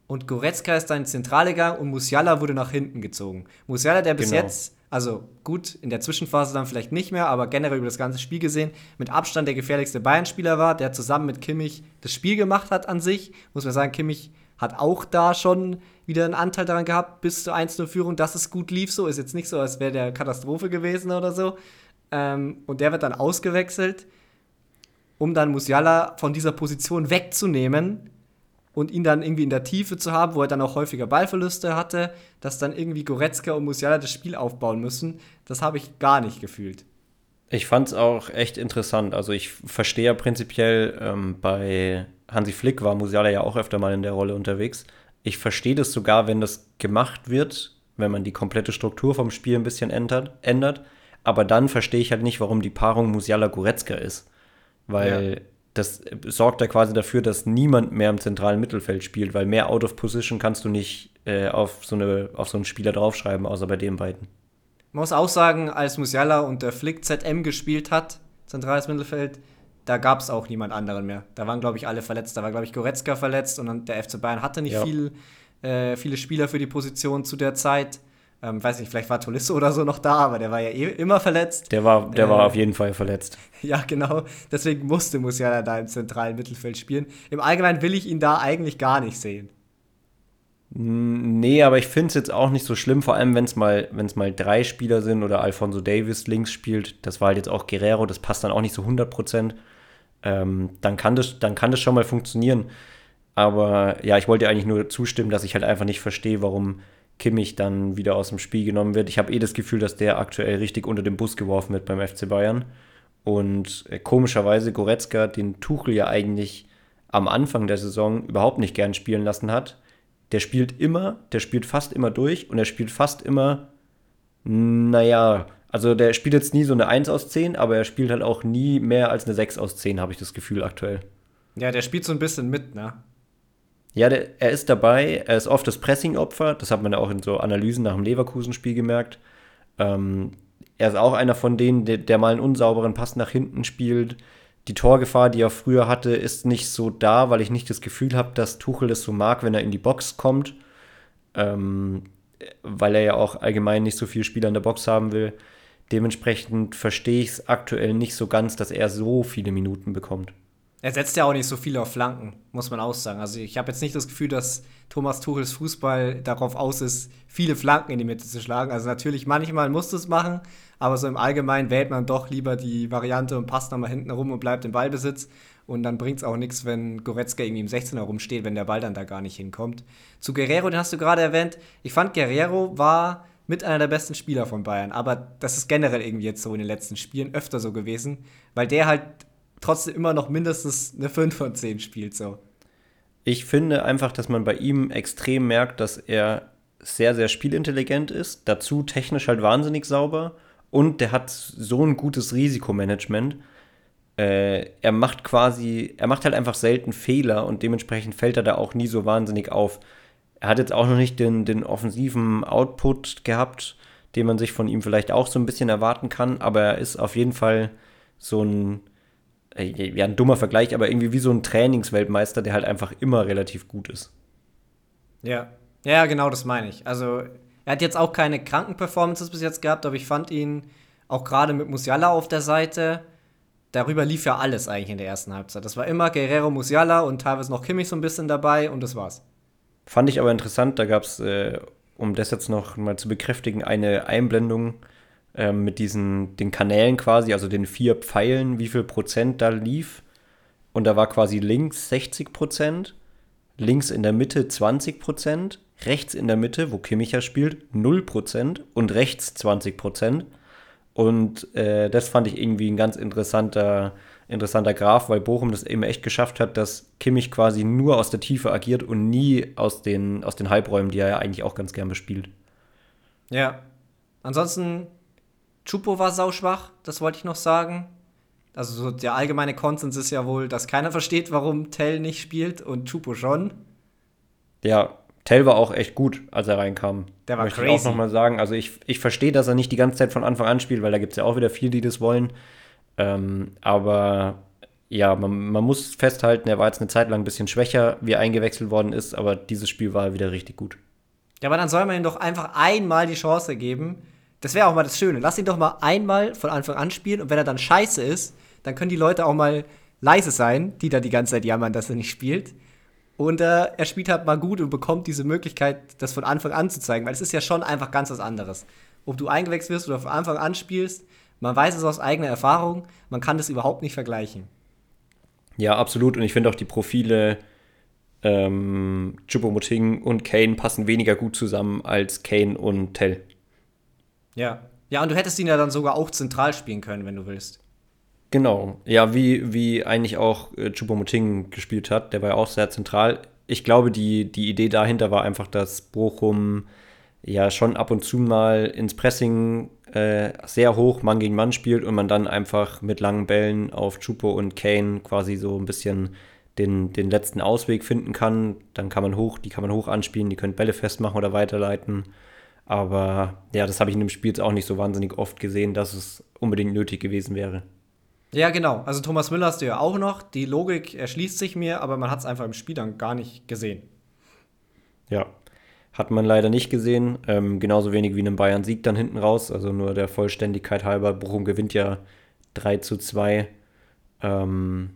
und Goretzka ist dann in Zentrale gegangen und Musiala wurde nach hinten gezogen. Musiala, der bis Genau. jetzt, also gut, in der Zwischenphase dann vielleicht nicht mehr, aber generell über das ganze Spiel gesehen, mit Abstand der gefährlichste Bayern-Spieler war, der zusammen mit Kimmich das Spiel gemacht hat an sich. Muss man sagen, Kimmich hat auch da schon wieder einen Anteil daran gehabt, bis zur 1-0-Führung, dass es gut lief. So ist jetzt nicht so, als wäre der Katastrophe gewesen oder so. Ähm, und der wird dann ausgewechselt, um dann Musiala von dieser Position wegzunehmen und ihn dann irgendwie in der Tiefe zu haben, wo er dann auch häufiger Ballverluste hatte, dass dann irgendwie Goretzka und Musiala das Spiel aufbauen müssen. Das habe ich gar nicht gefühlt. Ich fand es auch echt interessant. Also ich verstehe ja prinzipiell, ähm, bei Hansi Flick war Musiala ja auch öfter mal in der Rolle unterwegs. Ich verstehe das sogar, wenn das gemacht wird, wenn man die komplette Struktur vom Spiel ein bisschen ändert. ändert. Aber dann verstehe ich halt nicht, warum die Paarung Musiala-Goretzka ist. Weil Ja. das sorgt ja quasi dafür, dass niemand mehr im zentralen Mittelfeld spielt, weil mehr Out of Position kannst du nicht äh, auf, so eine, auf so einen Spieler draufschreiben, außer bei den beiden. Man muss auch sagen, als Musiala unter Flick ZM gespielt hat, zentrales Mittelfeld, da gab es auch niemand anderen mehr. Da waren, glaube ich, alle verletzt. Da war, glaube ich, Goretzka verletzt und dann der FC Bayern hatte nicht Ja. viel, äh, viele Spieler für die Position zu der Zeit. Ähm, weiß nicht, vielleicht war Tolisso oder so noch da, aber der war ja eh immer verletzt. Der war, der Äh, war auf jeden Fall verletzt. [LAUGHS] Ja, genau. Deswegen musste Musiala da im zentralen Mittelfeld spielen. Im Allgemeinen will ich ihn da eigentlich gar nicht sehen. Nee, aber ich finde es jetzt auch nicht so schlimm, vor allem wenn es mal, wenn's mal drei Spieler sind oder Alfonso Davis links spielt. Das war halt jetzt auch Guerrero, das passt dann auch nicht so 100 Prozent. Ähm, dann, kann das, dann kann das schon mal funktionieren. Aber ja, ich wollte eigentlich nur zustimmen, dass ich halt einfach nicht verstehe, warum Kimmich dann wieder aus dem Spiel genommen wird. Ich habe eh das Gefühl, dass der aktuell richtig unter den Bus geworfen wird beim FC Bayern. Und äh, komischerweise Goretzka, den Tuchel ja eigentlich am Anfang der Saison überhaupt nicht gern spielen lassen hat, der spielt immer, der spielt fast immer durch und er spielt fast immer, naja, also der spielt jetzt nie so eine 1 aus 10, aber er spielt halt auch nie mehr als eine 6 aus 10, habe ich das Gefühl aktuell. Ja, der spielt so ein bisschen mit, ne? Ja, der, er ist dabei, er ist oft das Pressing-Opfer, das hat man ja auch in so Analysen nach dem Leverkusen-Spiel gemerkt. Ähm, er ist auch einer von denen, der, der mal einen unsauberen Pass nach hinten spielt. Die Torgefahr, die er früher hatte, ist nicht so da, weil ich nicht das Gefühl habe, dass Tuchel das so mag, wenn er in die Box kommt. Ähm, weil er ja auch allgemein nicht so viele Spieler in der Box haben will. Dementsprechend verstehe ich es aktuell nicht so ganz, dass er so viele Minuten bekommt. Er setzt ja auch nicht so viel auf Flanken, muss man auch sagen. Also ich habe jetzt nicht das Gefühl, dass Thomas Tuchels Fußball darauf aus ist, viele Flanken in die Mitte zu schlagen. Also natürlich, manchmal musst du es machen, aber so im Allgemeinen wählt man doch lieber die Variante und passt nochmal hinten rum und bleibt im Ballbesitz. Und dann bringt es auch nichts, wenn Goretzka irgendwie im 16er rumsteht, wenn der Ball dann da gar nicht hinkommt. Zu Guerrero, den hast du gerade erwähnt. Ich fand, Guerrero war mit einer der besten Spieler von Bayern. Aber das ist generell irgendwie jetzt so in den letzten Spielen öfter so gewesen, weil der halt trotzdem immer noch mindestens eine 5 von 10 spielt. So. Ich finde einfach, dass man bei ihm extrem merkt, dass er sehr, sehr spielintelligent ist, dazu technisch halt wahnsinnig sauber und der hat so ein gutes Risikomanagement. Äh, er macht quasi, er macht halt einfach selten Fehler und dementsprechend fällt er da auch nie so wahnsinnig auf. Er hat jetzt auch noch nicht den, den offensiven Output gehabt, den man sich von ihm vielleicht auch so ein bisschen erwarten kann, aber er ist auf jeden Fall so ein, äh, ja, ein dummer Vergleich, aber irgendwie wie so ein Trainingsweltmeister, der halt einfach immer relativ gut ist. Ja, ja, genau das meine ich. Also, er hat jetzt auch keine kranken Performances bis jetzt gehabt, aber ich fand ihn auch gerade mit Musiala auf der Seite, darüber lief ja alles eigentlich in der ersten Halbzeit. Das war immer Guerrero, Musiala und teilweise noch Kimmich so ein bisschen dabei und das war's. Fand ich aber interessant, da gab es, äh, um das jetzt noch mal zu bekräftigen, eine Einblendung ähm, mit diesen, den Kanälen quasi, also den vier Pfeilen, wie viel Prozent da lief. Und da war quasi links 60 Prozent, links in der Mitte 20 Prozent, rechts in der Mitte, wo Kimmich ja spielt, 0 Prozent und rechts 20 Prozent. Und äh, das fand ich irgendwie ein ganz interessanter, interessanter Graph, weil Bochum das eben echt geschafft hat, dass Kimmich quasi nur aus der Tiefe agiert und nie aus den, aus den Halbräumen, die er ja eigentlich auch ganz gern bespielt. Ja. Ansonsten Chupo war sauschwach, das wollte ich noch sagen. Also so der allgemeine Konsens ist ja wohl, dass keiner versteht, warum Tell nicht spielt und Chupo schon. Ja, Tell war auch echt gut, als er reinkam. Der war Möchte crazy. ich auch nochmal sagen. Also ich, ich verstehe, dass er nicht die ganze Zeit von Anfang an spielt, weil da gibt es ja auch wieder viele, die das wollen. Ähm, aber ja, man, man muss festhalten, er war jetzt eine Zeit lang ein bisschen schwächer, wie er eingewechselt worden ist, aber dieses Spiel war wieder richtig gut. Ja, aber dann soll man ihm doch einfach einmal die Chance geben. Das wäre auch mal das Schöne. Lass ihn doch mal einmal von Anfang an spielen und wenn er dann scheiße ist, dann können die Leute auch mal leise sein, die da die ganze Zeit jammern, dass er nicht spielt. Und äh, er spielt halt mal gut und bekommt diese Möglichkeit, das von Anfang an zu zeigen, weil es ist ja schon einfach ganz was anderes. Ob du eingewechselt wirst oder von Anfang an spielst, man weiß es aus eigener Erfahrung, man kann das überhaupt nicht vergleichen. Ja, absolut. Und ich finde auch die Profile ähm, Choupo-Moting und Kane passen weniger gut zusammen als Kane und Tell. Ja. Ja, und du hättest ihn ja dann sogar auch zentral spielen können, wenn du willst. Genau, ja, wie, wie eigentlich auch äh, Choupo-Moting gespielt hat, der war ja auch sehr zentral. Ich glaube, die, die Idee dahinter war einfach, dass Bochum ja schon ab und zu mal ins Pressing äh, sehr hoch Mann gegen Mann spielt und man dann einfach mit langen Bällen auf Chupo und Kane quasi so ein bisschen den, den letzten Ausweg finden kann. Dann kann man hoch, die kann man hoch anspielen, die können Bälle festmachen oder weiterleiten. Aber ja, das habe ich in dem Spiel jetzt auch nicht so wahnsinnig oft gesehen, dass es unbedingt nötig gewesen wäre. Ja, genau. Also Thomas Müller hast du ja auch noch. Die Logik erschließt sich mir, aber man hat es einfach im Spiel dann gar nicht gesehen. Ja, hat man leider nicht gesehen. Ähm, genauso wenig wie einem Bayern-Sieg dann hinten raus. Also nur der Vollständigkeit halber. Bochum gewinnt ja 3 zu 2. Ähm,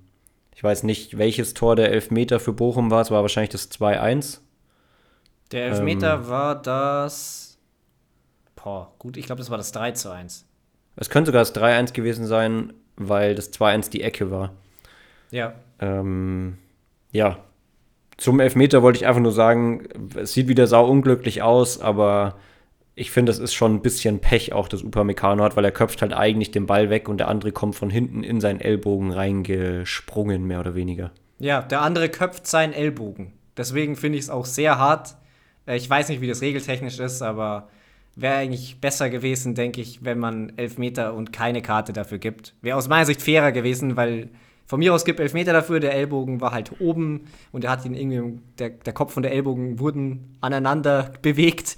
ich weiß nicht, welches Tor der Elfmeter für Bochum war. Es war wahrscheinlich das 2-1. Der Elfmeter ähm, war das. Boah, gut, ich glaube, das war das 3 zu 1. Es könnte sogar das 3-1 gewesen sein, weil das 2-1 die Ecke war. Ja. Ähm, ja. Zum Elfmeter wollte ich einfach nur sagen, es sieht wieder sau unglücklich aus, aber ich finde, das ist schon ein bisschen Pech auch, dass Upamecano hat, weil er köpft halt eigentlich den Ball weg und der andere kommt von hinten in seinen Ellbogen reingesprungen, mehr oder weniger. Ja, der andere köpft seinen Ellbogen. Deswegen finde ich es auch sehr hart. Äh, Ich weiß nicht, wie das regeltechnisch ist, aber wäre eigentlich besser gewesen, denke ich, wenn man Elfmeter und keine Karte dafür gibt. Wäre aus meiner Sicht fairer gewesen, weil von mir aus gibt Elfmeter dafür, der Ellbogen war halt oben und er hat ihn irgendwie, der, der Kopf und der Ellbogen wurden aneinander bewegt,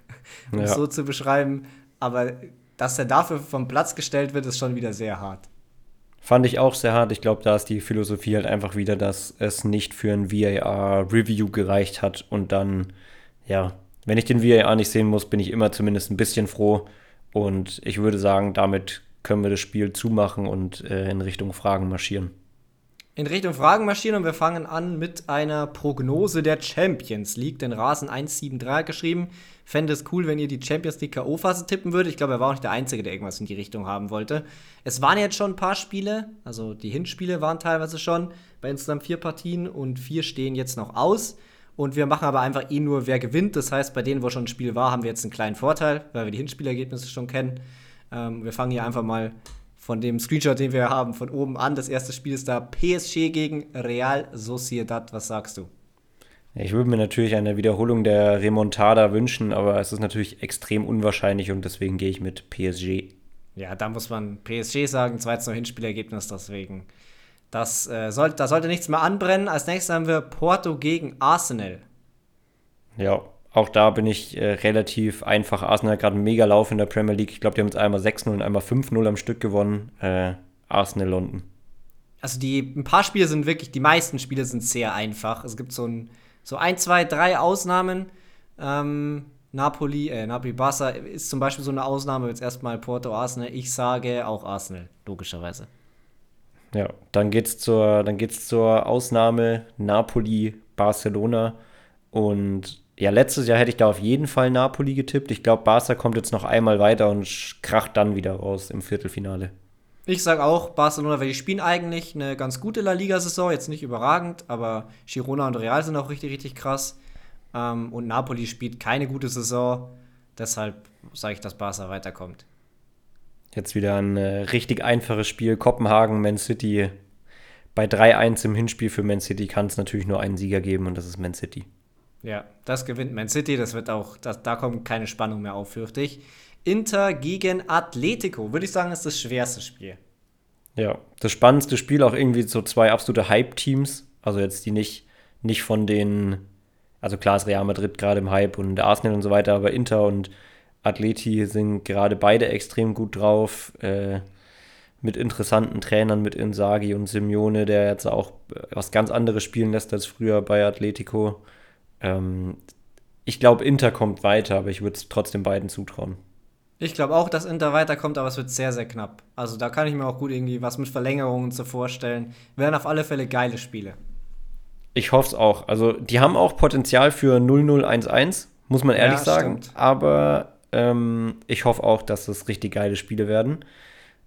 [LAUGHS] um es Ja. so zu beschreiben. Aber dass er dafür vom Platz gestellt wird, ist schon wieder sehr hart. Fand ich auch sehr hart. Ich glaube, da ist die Philosophie halt einfach wieder, dass es nicht für ein VAR-Review gereicht hat und dann, ja, wenn ich den VAR nicht sehen muss, bin ich immer zumindest ein bisschen froh. Und ich würde sagen, damit können wir das Spiel zumachen und äh, in Richtung Fragen marschieren. in Richtung Fragen marschieren und wir fangen an mit einer Prognose der Champions League. Den Rasen 173 geschrieben. Fände es cool, wenn ihr die Champions League K.O.-Phase tippen würdet. Ich glaube, er war auch nicht der Einzige, der irgendwas in die Richtung haben wollte. Es waren jetzt schon ein paar Spiele, also die Hinspiele waren teilweise schon bei insgesamt vier Partien und vier stehen jetzt noch aus. Und wir machen aber einfach eh nur, wer gewinnt. Das heißt, bei denen, wo schon ein Spiel war, haben wir jetzt einen kleinen Vorteil, weil wir die Hinspielergebnisse schon kennen. Ähm, wir fangen hier einfach mal von dem Screenshot, den wir haben, von oben an. Das erste Spiel ist da PSG gegen Real Sociedad. Was sagst du? Ich würde mir natürlich eine Wiederholung der Remontada wünschen, aber es ist natürlich extrem unwahrscheinlich und deswegen gehe ich mit PSG. Ja, da muss man PSG sagen, 2 Hinspielergebnis, deswegen. Das, äh, soll, da sollte nichts mehr anbrennen. Als nächstes haben wir Porto gegen Arsenal. Ja, auch da bin ich äh, relativ einfach. Arsenal hat gerade einen mega Lauf in der Premier League. Ich glaube, die haben jetzt einmal 6-0 und einmal 5-0 am Stück gewonnen. Äh, Arsenal London. Also die ein paar Spiele sind wirklich, die meisten Spiele sind sehr einfach. Es gibt so ein, so ein, zwei, drei Ausnahmen. Ähm, Napoli, äh, Napoli Barca ist zum Beispiel so eine Ausnahme. Jetzt erstmal Porto Arsenal. Ich sage auch Arsenal, logischerweise. Ja, dann geht's zur, dann geht's zur Ausnahme Napoli Barcelona und ja, letztes Jahr hätte ich da auf jeden Fall Napoli getippt. Ich glaube, Barca kommt jetzt noch einmal weiter und kracht dann wieder raus im Viertelfinale. Ich sage auch Barcelona, weil die spielen eigentlich eine ganz gute La Liga-Saison, jetzt nicht überragend, aber Girona und Real sind auch richtig, richtig krass. Ähm, und Napoli spielt keine gute Saison, deshalb sage ich, dass Barca weiterkommt. Jetzt wieder ein äh, richtig einfaches Spiel. Kopenhagen, Man City. Bei 3-1 im Hinspiel für Man City kann es natürlich nur einen Sieger geben und das ist Man City. Ja, das gewinnt Man City. Das wird auch, das, da kommt keine Spannung mehr auf, fürchte ich. Inter gegen Atletico, würde ich sagen, ist das schwerste Spiel. Ja, das spannendste Spiel auch irgendwie so zwei absolute Hype-Teams. Also jetzt die nicht, nicht von den, also klar ist Real Madrid gerade im Hype und Arsenal und so weiter, aber Inter und Atleti sind gerade beide extrem gut drauf. Äh, mit interessanten Trainern, mit Insagi und Simeone, der jetzt auch was ganz anderes spielen lässt als früher bei Atletico. Ähm, ich glaube, Inter kommt weiter, aber ich würde es trotzdem beiden zutrauen. Ich glaube auch, dass Inter weiterkommt, aber es wird sehr, sehr knapp. Also da kann ich mir auch gut irgendwie was mit Verlängerungen zu vorstellen. Werden auf alle Fälle geile Spiele. Ich hoffe es auch. Also die haben auch Potenzial für 0-0-1-1, muss man ehrlich ja, sagen. Stimmt. Aber ähm, ich hoffe auch, dass das richtig geile Spiele werden.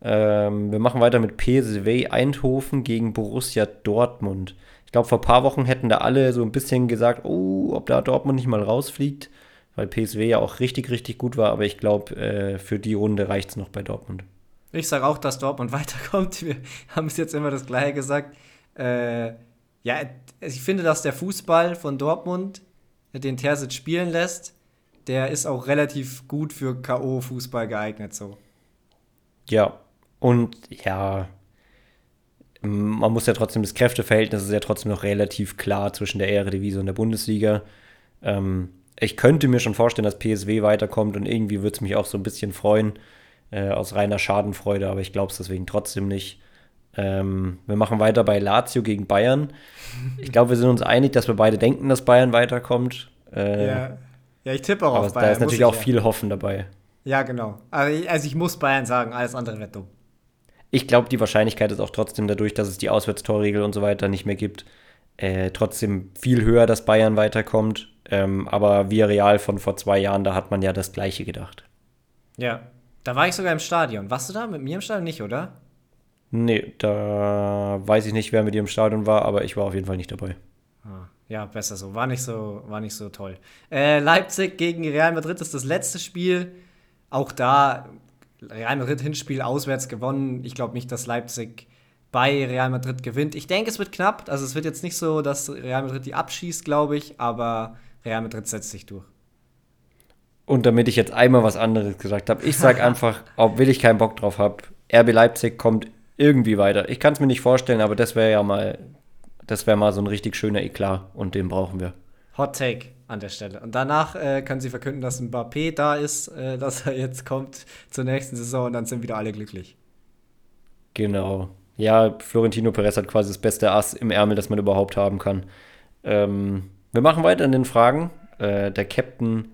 Ähm, wir machen weiter mit PSW Eindhoven gegen Borussia Dortmund glaube, vor ein paar Wochen hätten da alle so ein bisschen gesagt, oh, ob da Dortmund nicht mal rausfliegt, weil PSW ja auch richtig, richtig gut war. Aber ich glaube, äh, für die Runde reicht es noch bei Dortmund. Ich sage auch, dass Dortmund [LAUGHS] weiterkommt. Wir haben es jetzt immer das Gleiche gesagt. Äh, ja, ich finde, dass der Fußball von Dortmund, den Terzic spielen lässt, der ist auch relativ gut für K.O.-Fußball geeignet so. Ja, und ja, man muss ja trotzdem, das Kräfteverhältnis ist ja trotzdem noch relativ klar zwischen der Eredivisie und der Bundesliga. Ähm, ich könnte mir schon vorstellen, dass PSW weiterkommt und irgendwie würde es mich auch so ein bisschen freuen, äh, aus reiner Schadenfreude, aber ich glaube es deswegen trotzdem nicht. Ähm, wir machen weiter bei Lazio gegen Bayern. Ich glaube, wir sind uns einig, dass wir beide denken, dass Bayern weiterkommt. Äh, ja. ja, ich tippe auch aber auf Bayern. Da ist natürlich auch ja. viel Hoffen dabei. Ja, genau. Also ich muss Bayern sagen, alles andere wird dumm. Ich glaube, die Wahrscheinlichkeit ist auch trotzdem dadurch, dass es die Auswärtstorregel und so weiter nicht mehr gibt, äh, trotzdem viel höher, dass Bayern weiterkommt. Ähm, aber via Real von vor zwei Jahren, da hat man ja das Gleiche gedacht. Ja, da war ich sogar im Stadion. Warst du da mit mir im Stadion nicht, oder? Nee, da weiß ich nicht, wer mit dir im Stadion war, aber ich war auf jeden Fall nicht dabei. Ah, ja, besser so. War nicht so, war nicht so toll. Äh, Leipzig gegen Real Madrid ist das letzte Spiel. Auch da Real Madrid Hinspiel auswärts gewonnen. Ich glaube nicht, dass Leipzig bei Real Madrid gewinnt. Ich denke, es wird knapp. Also es wird jetzt nicht so, dass Real Madrid die abschießt, glaube ich, aber Real Madrid setzt sich durch. Und damit ich jetzt einmal was anderes gesagt habe, ich sage [LAUGHS] einfach, ob will ich keinen Bock drauf habe, RB Leipzig kommt irgendwie weiter. Ich kann es mir nicht vorstellen, aber das wäre ja mal, das wäre mal so ein richtig schöner Eklat und den brauchen wir. Hot Take an der Stelle. Und danach äh, können sie verkünden, dass Mbappé da ist, äh, dass er jetzt kommt zur nächsten Saison und dann sind wieder alle glücklich. Genau. Ja, Florentino Perez hat quasi das beste Ass im Ärmel, das man überhaupt haben kann. Ähm, wir machen weiter in den Fragen. Äh, der Captain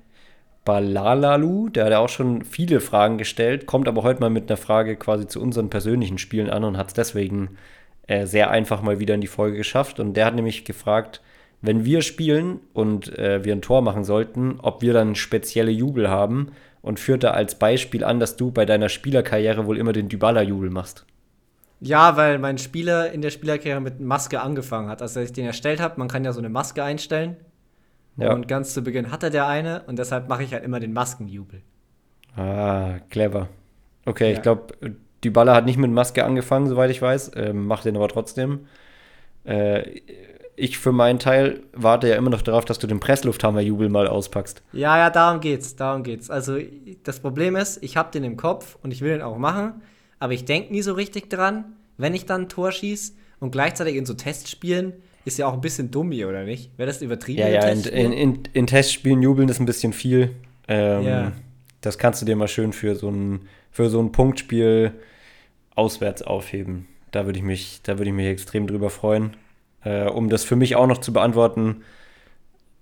Balalalu, der hat ja auch schon viele Fragen gestellt, kommt aber heute mal mit einer Frage quasi zu unseren persönlichen Spielen an und hat es deswegen äh, sehr einfach mal wieder in die Folge geschafft. Und der hat nämlich gefragt, wenn wir spielen und äh, wir ein Tor machen sollten, ob wir dann spezielle Jubel haben und führte als Beispiel an, dass du bei deiner Spielerkarriere wohl immer den Dybala-Jubel machst. Ja, weil mein Spieler in der Spielerkarriere mit Maske angefangen hat. Als ich den erstellt habe, man kann ja so eine Maske einstellen. Ja. Und ganz zu Beginn hatte der eine und deshalb mache ich halt immer den Maskenjubel. Ah, clever. Okay, ja. ich glaube, Dybala hat nicht mit Maske angefangen, soweit ich weiß, ähm, macht den aber trotzdem. Äh, ich für meinen Teil warte ja immer noch darauf, dass du den Presslufthammer-Jubel mal auspackst. Ja, ja, darum geht's, darum geht's. Also das Problem ist, ich habe den im Kopf und ich will den auch machen, aber ich denke nie so richtig dran, wenn ich dann ein Tor schieße und gleichzeitig in so Testspielen ist ja auch ein bisschen dumm hier, oder nicht? Wäre das übertrieben? Ja, ja, in, in, in, in, Testspielen jubeln ist ein bisschen viel. Ähm, ja. Das kannst du dir mal schön für so ein, für so ein Punktspiel auswärts aufheben. Da würde ich mich, da würde ich mich extrem drüber freuen. Äh, um das für mich auch noch zu beantworten,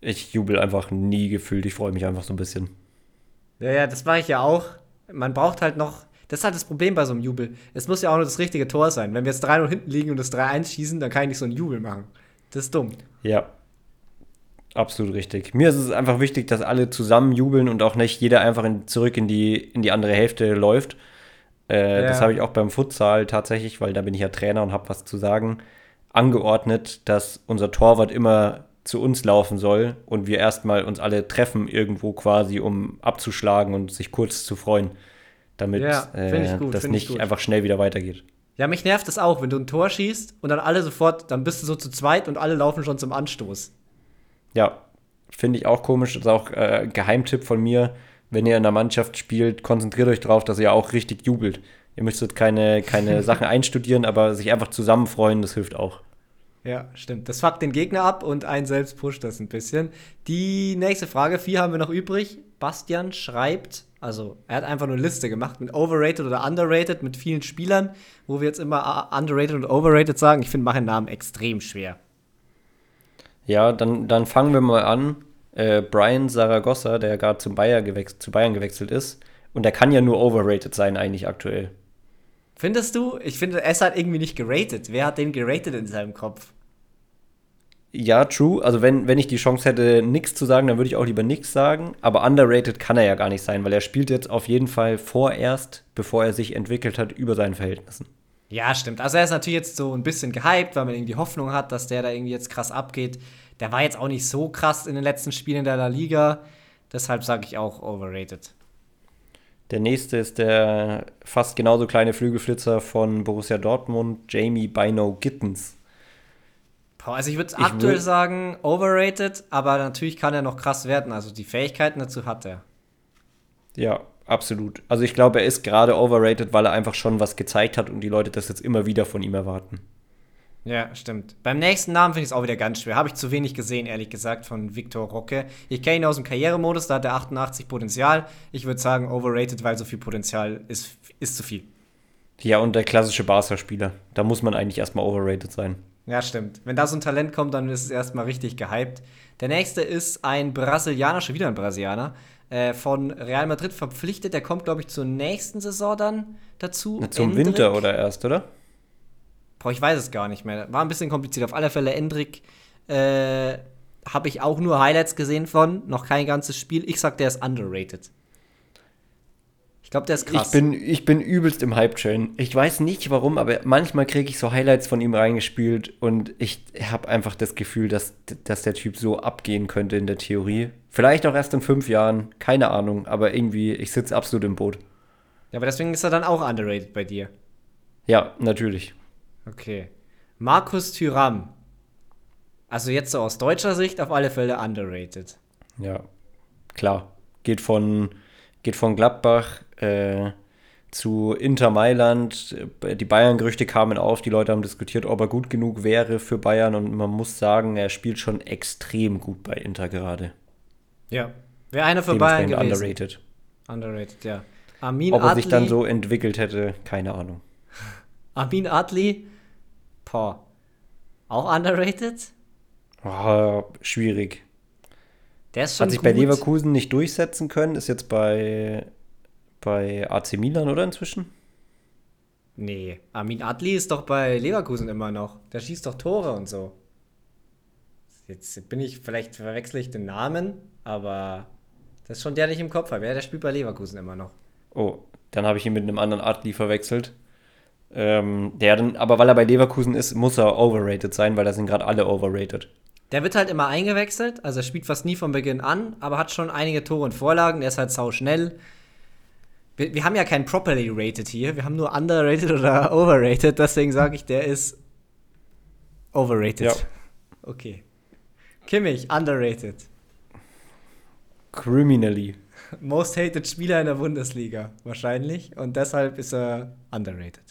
ich jubel einfach nie gefühlt, ich freue mich einfach so ein bisschen. Ja, ja, das mache ich ja auch. Man braucht halt noch, das ist halt das Problem bei so einem Jubel. Es muss ja auch nur das richtige Tor sein. Wenn wir jetzt 3-0 hinten liegen und das 3-1 schießen, dann kann ich nicht so einen Jubel machen. Das ist dumm. Ja. Absolut richtig. Mir ist es einfach wichtig, dass alle zusammen jubeln und auch nicht jeder einfach in, zurück in die, in die andere Hälfte läuft. Äh, ja. Das habe ich auch beim Futsal tatsächlich, weil da bin ich ja Trainer und habe was zu sagen angeordnet, dass unser Torwart immer zu uns laufen soll und wir erstmal uns alle treffen irgendwo quasi, um abzuschlagen und sich kurz zu freuen, damit ja, äh, gut, das nicht einfach schnell wieder weitergeht. Ja, mich nervt das auch, wenn du ein Tor schießt und dann alle sofort, dann bist du so zu zweit und alle laufen schon zum Anstoß. Ja, finde ich auch komisch. Das ist auch äh, Geheimtipp von mir. Wenn ihr in der Mannschaft spielt, konzentriert euch darauf, dass ihr auch richtig jubelt. Ihr müsstet keine, keine [LAUGHS] Sachen einstudieren, aber sich einfach zusammen freuen, das hilft auch. Ja, stimmt. Das fuckt den Gegner ab und einen selbst pusht das ein bisschen. Die nächste Frage, vier haben wir noch übrig. Bastian schreibt, also er hat einfach nur eine Liste gemacht mit overrated oder underrated mit vielen Spielern, wo wir jetzt immer underrated und overrated sagen. Ich finde, machen Namen extrem schwer. Ja, dann, dann fangen wir mal an. Äh, Brian Saragossa, der gerade zu Bayern gewechselt ist, und der kann ja nur overrated sein eigentlich aktuell. Findest du? Ich finde, es hat irgendwie nicht geratet. Wer hat den geratet in seinem Kopf? Ja, true. Also wenn, wenn ich die Chance hätte, nichts zu sagen, dann würde ich auch lieber nichts sagen. Aber underrated kann er ja gar nicht sein, weil er spielt jetzt auf jeden Fall vorerst, bevor er sich entwickelt hat, über seinen Verhältnissen. Ja, stimmt. Also er ist natürlich jetzt so ein bisschen gehypt, weil man irgendwie Hoffnung hat, dass der da irgendwie jetzt krass abgeht. Der war jetzt auch nicht so krass in den letzten Spielen der La Liga. Deshalb sage ich auch overrated. Der nächste ist der fast genauso kleine Flügelflitzer von Borussia Dortmund, Jamie Bino Gittens. Also ich würde aktuell würd sagen, overrated, aber natürlich kann er noch krass werden. Also die Fähigkeiten dazu hat er. Ja, absolut. Also ich glaube, er ist gerade overrated, weil er einfach schon was gezeigt hat und die Leute das jetzt immer wieder von ihm erwarten. Ja, stimmt. Beim nächsten Namen finde ich es auch wieder ganz schwer. Habe ich zu wenig gesehen, ehrlich gesagt, von Victor Rocke. Ich kenne ihn aus dem Karrieremodus, da hat er 88 Potenzial. Ich würde sagen, overrated, weil so viel Potenzial ist, ist zu viel. Ja, und der klassische Barca-Spieler. Da muss man eigentlich erstmal overrated sein. Ja, stimmt. Wenn da so ein Talent kommt, dann ist es erstmal richtig gehypt. Der nächste ist ein Brasilianer, schon wieder ein Brasilianer, äh, von Real Madrid verpflichtet. Der kommt, glaube ich, zur nächsten Saison dann dazu. Na, zum Endrick. Winter oder erst, oder? Boah, ich weiß es gar nicht mehr. War ein bisschen kompliziert. Auf alle Fälle, Endrick äh, habe ich auch nur Highlights gesehen von, noch kein ganzes Spiel. Ich sag, der ist underrated. Ich glaube, der ist krass. Ich bin, ich bin übelst im Hype-Train. Ich weiß nicht warum, aber manchmal kriege ich so Highlights von ihm reingespielt und ich habe einfach das Gefühl, dass, dass der Typ so abgehen könnte in der Theorie. Vielleicht auch erst in fünf Jahren, keine Ahnung, aber irgendwie, ich sitze absolut im Boot. Ja, aber deswegen ist er dann auch underrated bei dir. Ja, natürlich. Okay. Markus Thüram. Also jetzt so aus deutscher Sicht auf alle Fälle underrated. Ja, klar. Geht von, geht von Gladbach äh, zu Inter Mailand. Die Bayern-Gerüchte kamen auf. Die Leute haben diskutiert, ob er gut genug wäre für Bayern. Und man muss sagen, er spielt schon extrem gut bei Inter gerade. Ja. Wäre einer für Bayern gewesen. Underrated. Underrated, ja. Amin Ob er Adli, sich dann so entwickelt hätte, keine Ahnung. [LAUGHS] Amin Adli Boah. Auch underrated? Oh, schwierig. Der ist schon Hat sich gut. bei Leverkusen nicht durchsetzen können, ist jetzt bei, bei AC Milan, oder inzwischen? Nee, Armin Adli ist doch bei Leverkusen immer noch. Der schießt doch Tore und so. Jetzt bin ich, vielleicht verwechsel ich den Namen, aber das ist schon der, den ich im Kopf habe. Ja, der spielt bei Leverkusen immer noch. Oh, dann habe ich ihn mit einem anderen Adli verwechselt. Ähm, der dann, aber weil er bei Leverkusen ist, muss er overrated sein, weil da sind gerade alle overrated. Der wird halt immer eingewechselt, also er spielt fast nie von Beginn an, aber hat schon einige Tore und Vorlagen. Der ist halt sau schnell. Wir, wir haben ja kein properly rated hier, wir haben nur underrated oder [LAUGHS] overrated, deswegen sage ich, der ist overrated. Ja. [LAUGHS] Okay. Kimmich, underrated. Criminally. Most hated Spieler in der Bundesliga, wahrscheinlich. Und deshalb ist er underrated.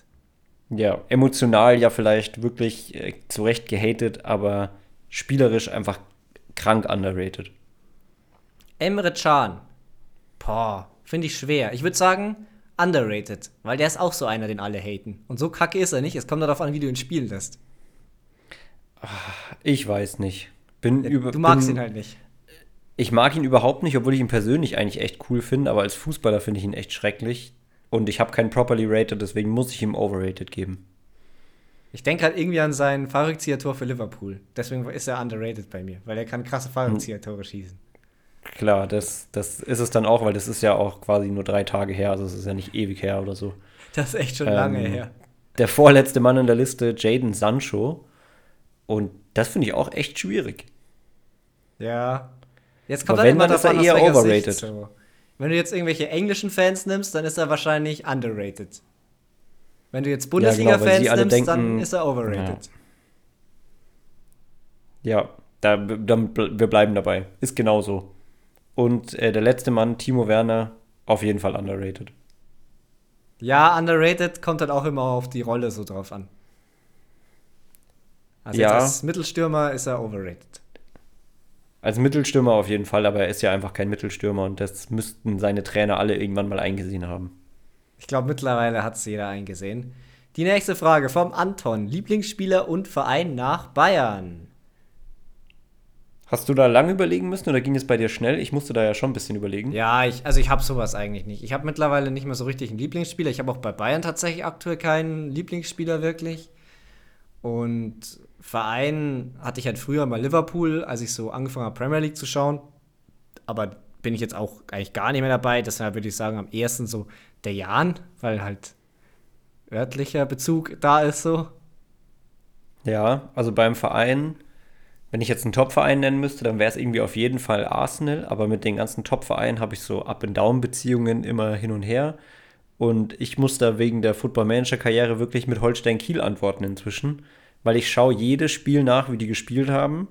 Ja, emotional ja vielleicht wirklich äh, zu Recht gehatet, aber spielerisch einfach krank underrated. Emre Can. Boah, finde ich schwer. Ich würde sagen, underrated, weil der ist auch so einer, den alle haten. Und so kacke ist er nicht. Es kommt darauf an, wie du ihn spielen lässt. Ich weiß nicht. Bin über, du magst bin, ihn halt nicht. Ich mag ihn überhaupt nicht, obwohl ich ihn persönlich eigentlich echt cool finde, aber als Fußballer finde ich ihn echt schrecklich. Und ich habe keinen properly rated, deswegen muss ich ihm overrated geben. Ich denke halt irgendwie an sein Fahrrückzieher-Tor für Liverpool. Deswegen ist er underrated bei mir, weil er kann krasse Fahrrückzieher-Tore schießen. Klar, das, das ist es dann auch, weil das ist ja auch quasi nur drei Tage her, also es ist ja nicht ewig her oder so. Das ist echt schon ähm, lange her. Der vorletzte Mann in der Liste, Jaden Sancho. Und das finde ich auch echt schwierig. Ja. Jetzt kommt Aber dann wenn, immer dann ist er eher overrated. So. Wenn du jetzt irgendwelche englischen Fans nimmst, dann ist er wahrscheinlich underrated. Wenn du jetzt genau, Bundesliga-Fans sie alle nimmst, dann denken- ist er overrated. Ja, da, dann, wir bleiben dabei. Ist genauso. Und äh, der letzte Mann, Timo Werner, auf jeden Fall underrated. Ja, underrated kommt halt auch immer auf die Rolle so drauf an. Also Ja. als Mittelstürmer ist er overrated. Als Mittelstürmer auf jeden Fall, aber er ist ja einfach kein Mittelstürmer und das müssten seine Trainer alle irgendwann mal eingesehen haben. Ich glaube, mittlerweile hat es jeder eingesehen. Die nächste Frage vom Anton. Lieblingsspieler und Verein nach Bayern. Hast du da lange überlegen müssen oder ging es bei dir schnell? Ich musste da ja schon ein bisschen überlegen. Ja, ich, also ich habe sowas eigentlich nicht. Ich habe mittlerweile nicht mehr so richtig einen Lieblingsspieler. Ich habe auch bei Bayern tatsächlich aktuell keinen Lieblingsspieler wirklich. Und Verein hatte ich halt früher mal Liverpool, als ich so angefangen habe, Premier League zu schauen. Aber bin ich jetzt auch eigentlich gar nicht mehr dabei. Deshalb würde ich sagen, am ehesten so der Jan, weil halt örtlicher Bezug da ist so. Ja, also beim Verein, wenn ich jetzt einen Top-Verein nennen müsste, dann wäre es irgendwie auf jeden Fall Arsenal, aber mit den ganzen Top-Vereinen habe ich so Up-and-Down-Beziehungen immer hin und her. Und ich muss da wegen der Football-Manager-Karriere wirklich mit Holstein Kiel antworten inzwischen, weil ich schaue jedes Spiel nach, wie die gespielt haben.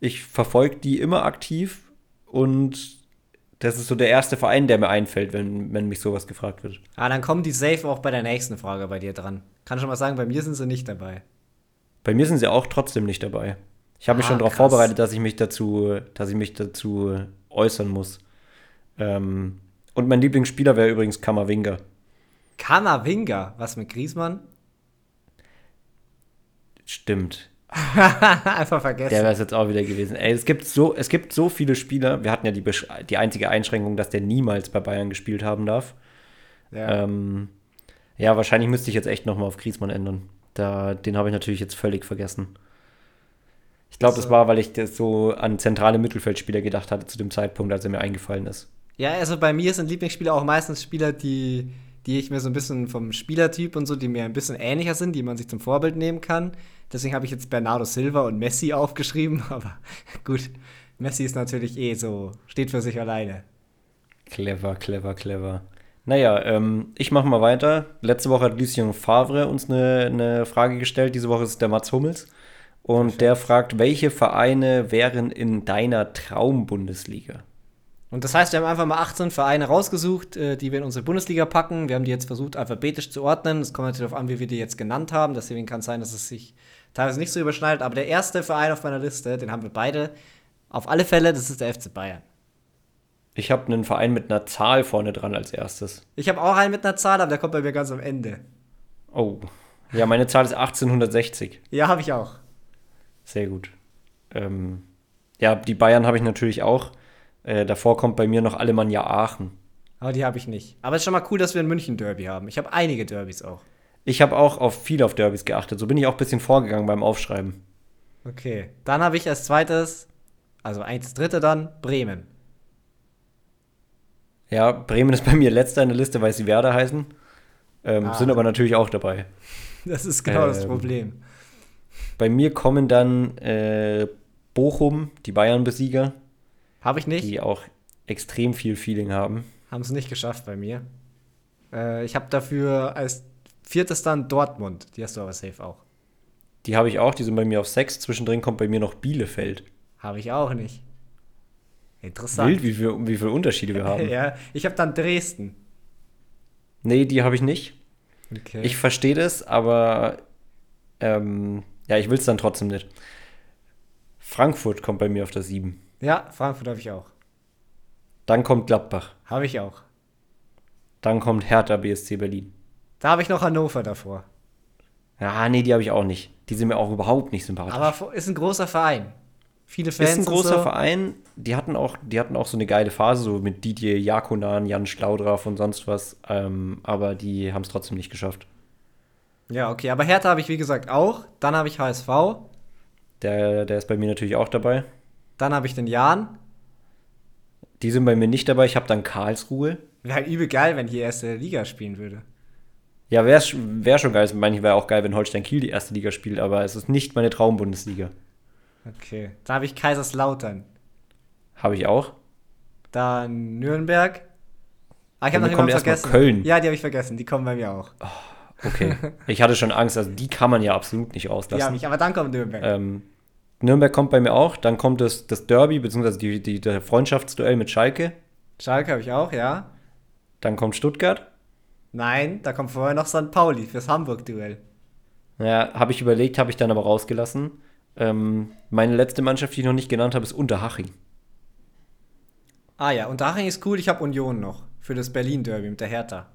Ich verfolge die immer aktiv und das ist so der erste Verein, der mir einfällt, wenn, wenn mich sowas gefragt wird. Ah, dann kommen die safe auch bei der nächsten Frage bei dir dran. Kann schon mal sagen, bei mir sind sie nicht dabei. Bei mir sind sie auch trotzdem nicht dabei. Ich habe mich Ah, schon darauf vorbereitet, dass ich mich dazu, dass ich mich dazu äußern muss. Ähm, und mein Lieblingsspieler wäre übrigens Kammerwinger. Kammerwinger, was mit Griesmann? Stimmt. [LAUGHS] Einfach vergessen. Der wäre es jetzt auch wieder gewesen. Ey, es gibt so, es gibt so viele Spieler. Wir hatten ja die, Besch- die einzige Einschränkung, dass der niemals bei Bayern gespielt haben darf. ja. Ähm, ja, wahrscheinlich müsste ich jetzt echt nochmal auf Griesmann ändern. Da, den habe ich natürlich jetzt völlig vergessen. Ich glaube, das Also- war, weil ich das so an zentrale Mittelfeldspieler gedacht hatte zu dem Zeitpunkt, als er mir eingefallen ist. ja, also bei mir sind Lieblingsspieler auch meistens Spieler, die, die ich mir so ein bisschen vom Spielertyp und so, die mir ein bisschen ähnlicher sind, die man sich zum Vorbild nehmen kann. Deswegen habe ich jetzt Bernardo Silva und Messi [LAUGHS] aufgeschrieben, aber gut, Messi ist natürlich eh so, steht für sich alleine. Clever, clever, clever. Naja, ähm, ich mache mal weiter. Letzte Woche hat Lucien Favre uns eine, eine Frage gestellt. Diese Woche ist es der Mats Hummels. Und der fragt, welche Vereine wären in deiner Traumbundesliga? Und das heißt, wir haben einfach mal 18 Vereine rausgesucht, äh, die wir in unsere Bundesliga packen. Wir haben die jetzt versucht, alphabetisch zu ordnen. Es kommt natürlich darauf an, wie wir die jetzt genannt haben. Deswegen kann es sein, dass es sich teilweise nicht so überschneidet. Aber der erste Verein auf meiner Liste, den haben wir beide auf alle Fälle, das ist der FC Bayern. Ich habe einen Verein mit einer Zahl vorne dran als erstes. Ich habe auch einen mit einer Zahl, aber der kommt bei mir ganz am Ende. Oh. Ja, meine Zahl ist 1860. Ja, habe ich auch. Sehr gut. Ähm, ja, die Bayern habe ich natürlich auch. Äh, davor kommt bei mir noch Alemannia Aachen. Aber die habe ich nicht. Aber es ist schon mal cool, dass wir ein München-Derby haben. Ich habe einige Derbys auch. Ich habe auch auf viel auf Derbys geachtet. So bin ich auch ein bisschen vorgegangen beim Aufschreiben. Okay. Dann habe ich als zweites, also eins dritte dann, Bremen. Ja, Bremen ist bei mir letzter in der Liste, weil sie Werder heißen. Ähm, Ah. Sind aber natürlich auch dabei. [LAUGHS] Das ist genau das Ähm, Problem. Bei mir kommen dann äh, Bochum, die Bayern-Besieger, Habe ich nicht. die auch extrem viel Feeling haben. Haben es nicht geschafft bei mir. Äh, ich habe dafür als viertes dann Dortmund. Die hast du aber safe auch. Die habe ich auch, die sind bei mir auf 6. Zwischendrin kommt bei mir noch Bielefeld. Habe ich auch nicht. Interessant. Wild, wie viele wie viel Unterschiede wir haben. [LAUGHS] Ja, ich habe dann Dresden. Nee, die habe ich nicht. Okay. Ich verstehe das, aber ähm, ja, ich will es dann trotzdem nicht. Frankfurt kommt bei mir auf der 7. ja, Frankfurt habe ich auch. Dann kommt Gladbach. Habe ich auch. Dann kommt Hertha BSC Berlin. Da habe ich noch Hannover davor. Ja, nee, die habe ich auch nicht. Die sind mir auch überhaupt nicht sympathisch. Aber ist ein großer Verein. Viele Fans. ist ein großer so. Verein. Die hatten, auch, die hatten auch so eine geile Phase, so mit Didier Jakonan, Jan Schlaudraff und sonst was. Ähm, aber die haben es trotzdem nicht geschafft. Ja, okay. Aber Hertha habe ich, wie gesagt, auch. Dann habe ich HSV. Der, der ist bei mir natürlich auch dabei. Dann habe ich den Jan. Die sind bei mir nicht dabei. Ich habe dann Karlsruhe. Wäre halt übel geil, wenn die erste Liga spielen würde. Ja, wäre wär schon geil. Manchmal wäre auch geil, wenn Holstein Kiel die erste Liga spielt, aber es ist nicht meine Traumbundesliga. Okay. Dann habe ich Kaiserslautern. Habe ich auch. Dann Nürnberg. Ah, ich habe noch jemanden vergessen. Köln. Ja, die habe ich vergessen. Die kommen bei mir auch. Okay. ich hatte schon Angst, also die kann man ja absolut nicht [LAUGHS] auslassen. habe ich. Aber dann kommt Nürnberg. Ähm, Nürnberg kommt bei mir auch. Dann kommt das, das Derby, beziehungsweise die, die, der Freundschaftsduell mit Schalke. Schalke habe ich auch, ja. Dann kommt Stuttgart. Nein, da kommt vorher noch St. Pauli fürs Hamburg-Duell. Ja, habe ich überlegt, habe ich dann aber rausgelassen. Ähm, meine letzte Mannschaft, die ich noch nicht genannt habe, ist Unterhaching. Ah ja, und Daching ist cool. Ich habe Union noch. Für das Berlin-Derby mit der Hertha.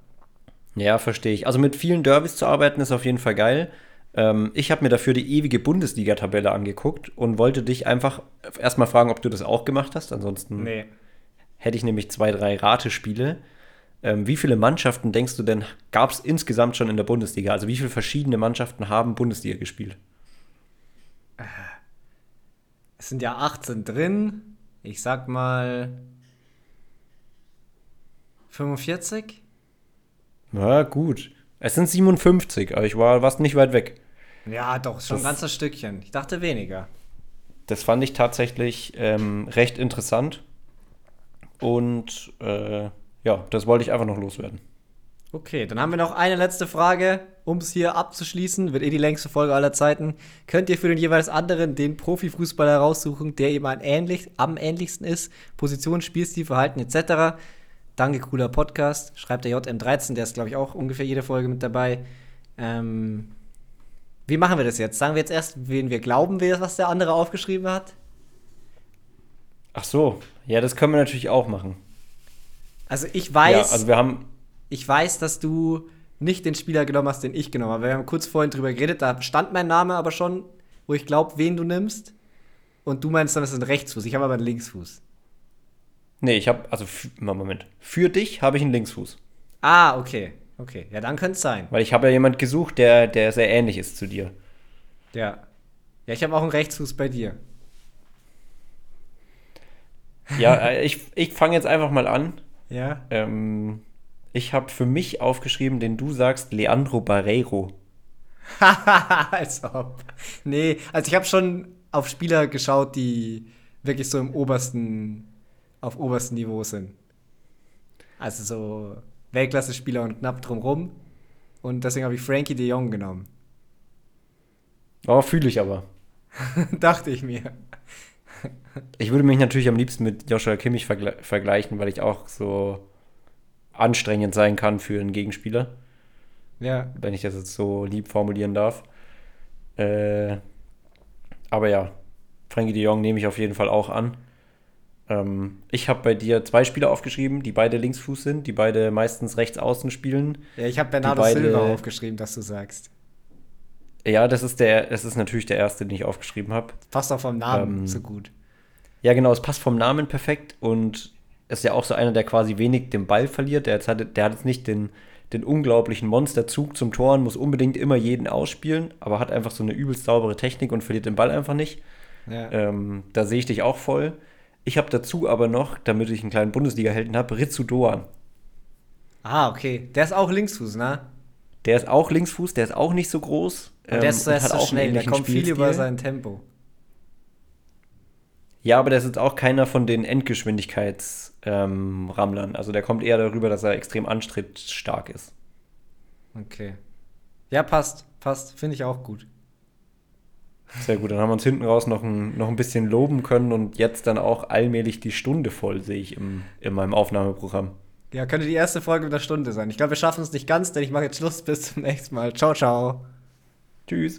Ja, verstehe ich. Also mit vielen Derbys zu arbeiten ist auf jeden Fall geil. Ähm, ich habe mir dafür die ewige Bundesliga-Tabelle angeguckt und wollte dich einfach erstmal fragen, ob du das auch gemacht hast. Ansonsten Nee. hätte ich nämlich zwei, drei Ratespiele. Ähm, wie viele Mannschaften denkst du denn, gab es insgesamt schon in der Bundesliga? Also wie viele verschiedene Mannschaften haben Bundesliga gespielt? Es sind ja 18 drin. Ich sag mal 45? Na gut. Es sind 57, aber ich war fast nicht weit weg. Ja, doch, schon ein Das- ganzes Stückchen. Ich dachte weniger. Das fand ich tatsächlich ähm, recht interessant. Und äh, ja, das wollte ich einfach noch loswerden. Okay, dann haben wir noch eine letzte Frage, um es hier abzuschließen. Wird eh die längste Folge aller Zeiten. Könnt ihr für den jeweils anderen den Profifußballer raussuchen, der ihm ein ähnlich, am ähnlichsten ist? Position, Spielstil, Verhalten etc. Danke, cooler Podcast. Schreibt der JM13, der ist, glaube ich, auch ungefähr jede Folge mit dabei. Ähm, wie machen wir das jetzt? Sagen wir jetzt erst, wen wir glauben, was der andere aufgeschrieben hat? Ach so, ja, das können wir natürlich auch machen. Also ich weiß, Ja, also wir haben, ich weiß, dass du nicht den Spieler genommen hast, den ich genommen habe. Wir haben kurz vorhin drüber geredet, da stand mein Name aber schon, wo ich glaube, wen du nimmst. Und du meinst dann, das ist ein Rechtsfuß. Ich habe aber einen Linksfuß. nee, ich habe, also, Moment, für dich habe ich einen Linksfuß. Ah, okay. Okay, ja, dann könnte es sein. Weil ich habe ja jemand gesucht, der, der sehr ähnlich ist zu dir. Ja. Ja, ich habe auch einen Rechtsfuß bei dir. Ja, äh, ich, ich fange jetzt einfach mal an. Ja. Ähm, ich habe für mich aufgeschrieben, den du sagst, Leandro Barreiro. [LAUGHS] Als ob. Nee, also ich habe schon auf Spieler geschaut, die wirklich so im obersten, auf obersten Niveau sind. Also so Weltklasse-Spieler und knapp drumrum. Und deswegen habe ich Frankie de Jong genommen. Oh, fühle ich aber. [LAUGHS] Dachte ich mir. Ich würde mich natürlich am liebsten mit Joshua Kimmich vergle vergleichen, weil ich auch so anstrengend sein kann für einen Gegenspieler, Ja. wenn ich das jetzt so lieb formulieren darf. Äh, aber ja, Frankie de Jong nehme ich auf jeden Fall auch an. Ähm, ich habe bei dir zwei Spieler aufgeschrieben, die beide Linksfuß sind, die beide meistens rechts außen spielen. Ja, ich habe Bernardo beide- Silva aufgeschrieben, dass du sagst. Ja, das ist der, das ist natürlich der erste, den ich aufgeschrieben habe. Passt auch vom Namen Ähm, so gut. Ja, genau, es passt vom Namen perfekt und ist ja auch so einer, der quasi wenig den Ball verliert. Der, jetzt hat, der hat jetzt nicht den, den unglaublichen Monsterzug zum Tor und muss unbedingt immer jeden ausspielen, aber hat einfach so eine übelst saubere Technik und verliert den Ball einfach nicht. Ja. Ähm, da sehe ich dich auch voll. Ich habe dazu aber noch, damit ich einen kleinen Bundesliga-Helden habe, Ritsu Doan. Ah, okay. Der ist auch Linksfuß, ne? Der ist auch Linksfuß, der ist auch nicht so groß. Ähm, der ist, der ist so schnell, der kommt viel Spielstil. über sein Tempo. Ja, aber der ist jetzt auch keiner von den Endgeschwindigkeitsrammlern. also der kommt eher darüber, dass er extrem anstrittstark ist. Okay. Ja, passt. Passt. Finde ich auch gut. Sehr gut, dann haben wir uns hinten raus noch ein, noch ein bisschen loben können und jetzt dann auch allmählich die Stunde voll, sehe ich im, in meinem Aufnahmeprogramm. Ja, könnte die erste Folge mit der Stunde sein. Ich glaube, wir schaffen es nicht ganz, denn ich mache jetzt Schluss. Bis zum nächsten Mal. Ciao, ciao. Tschüss.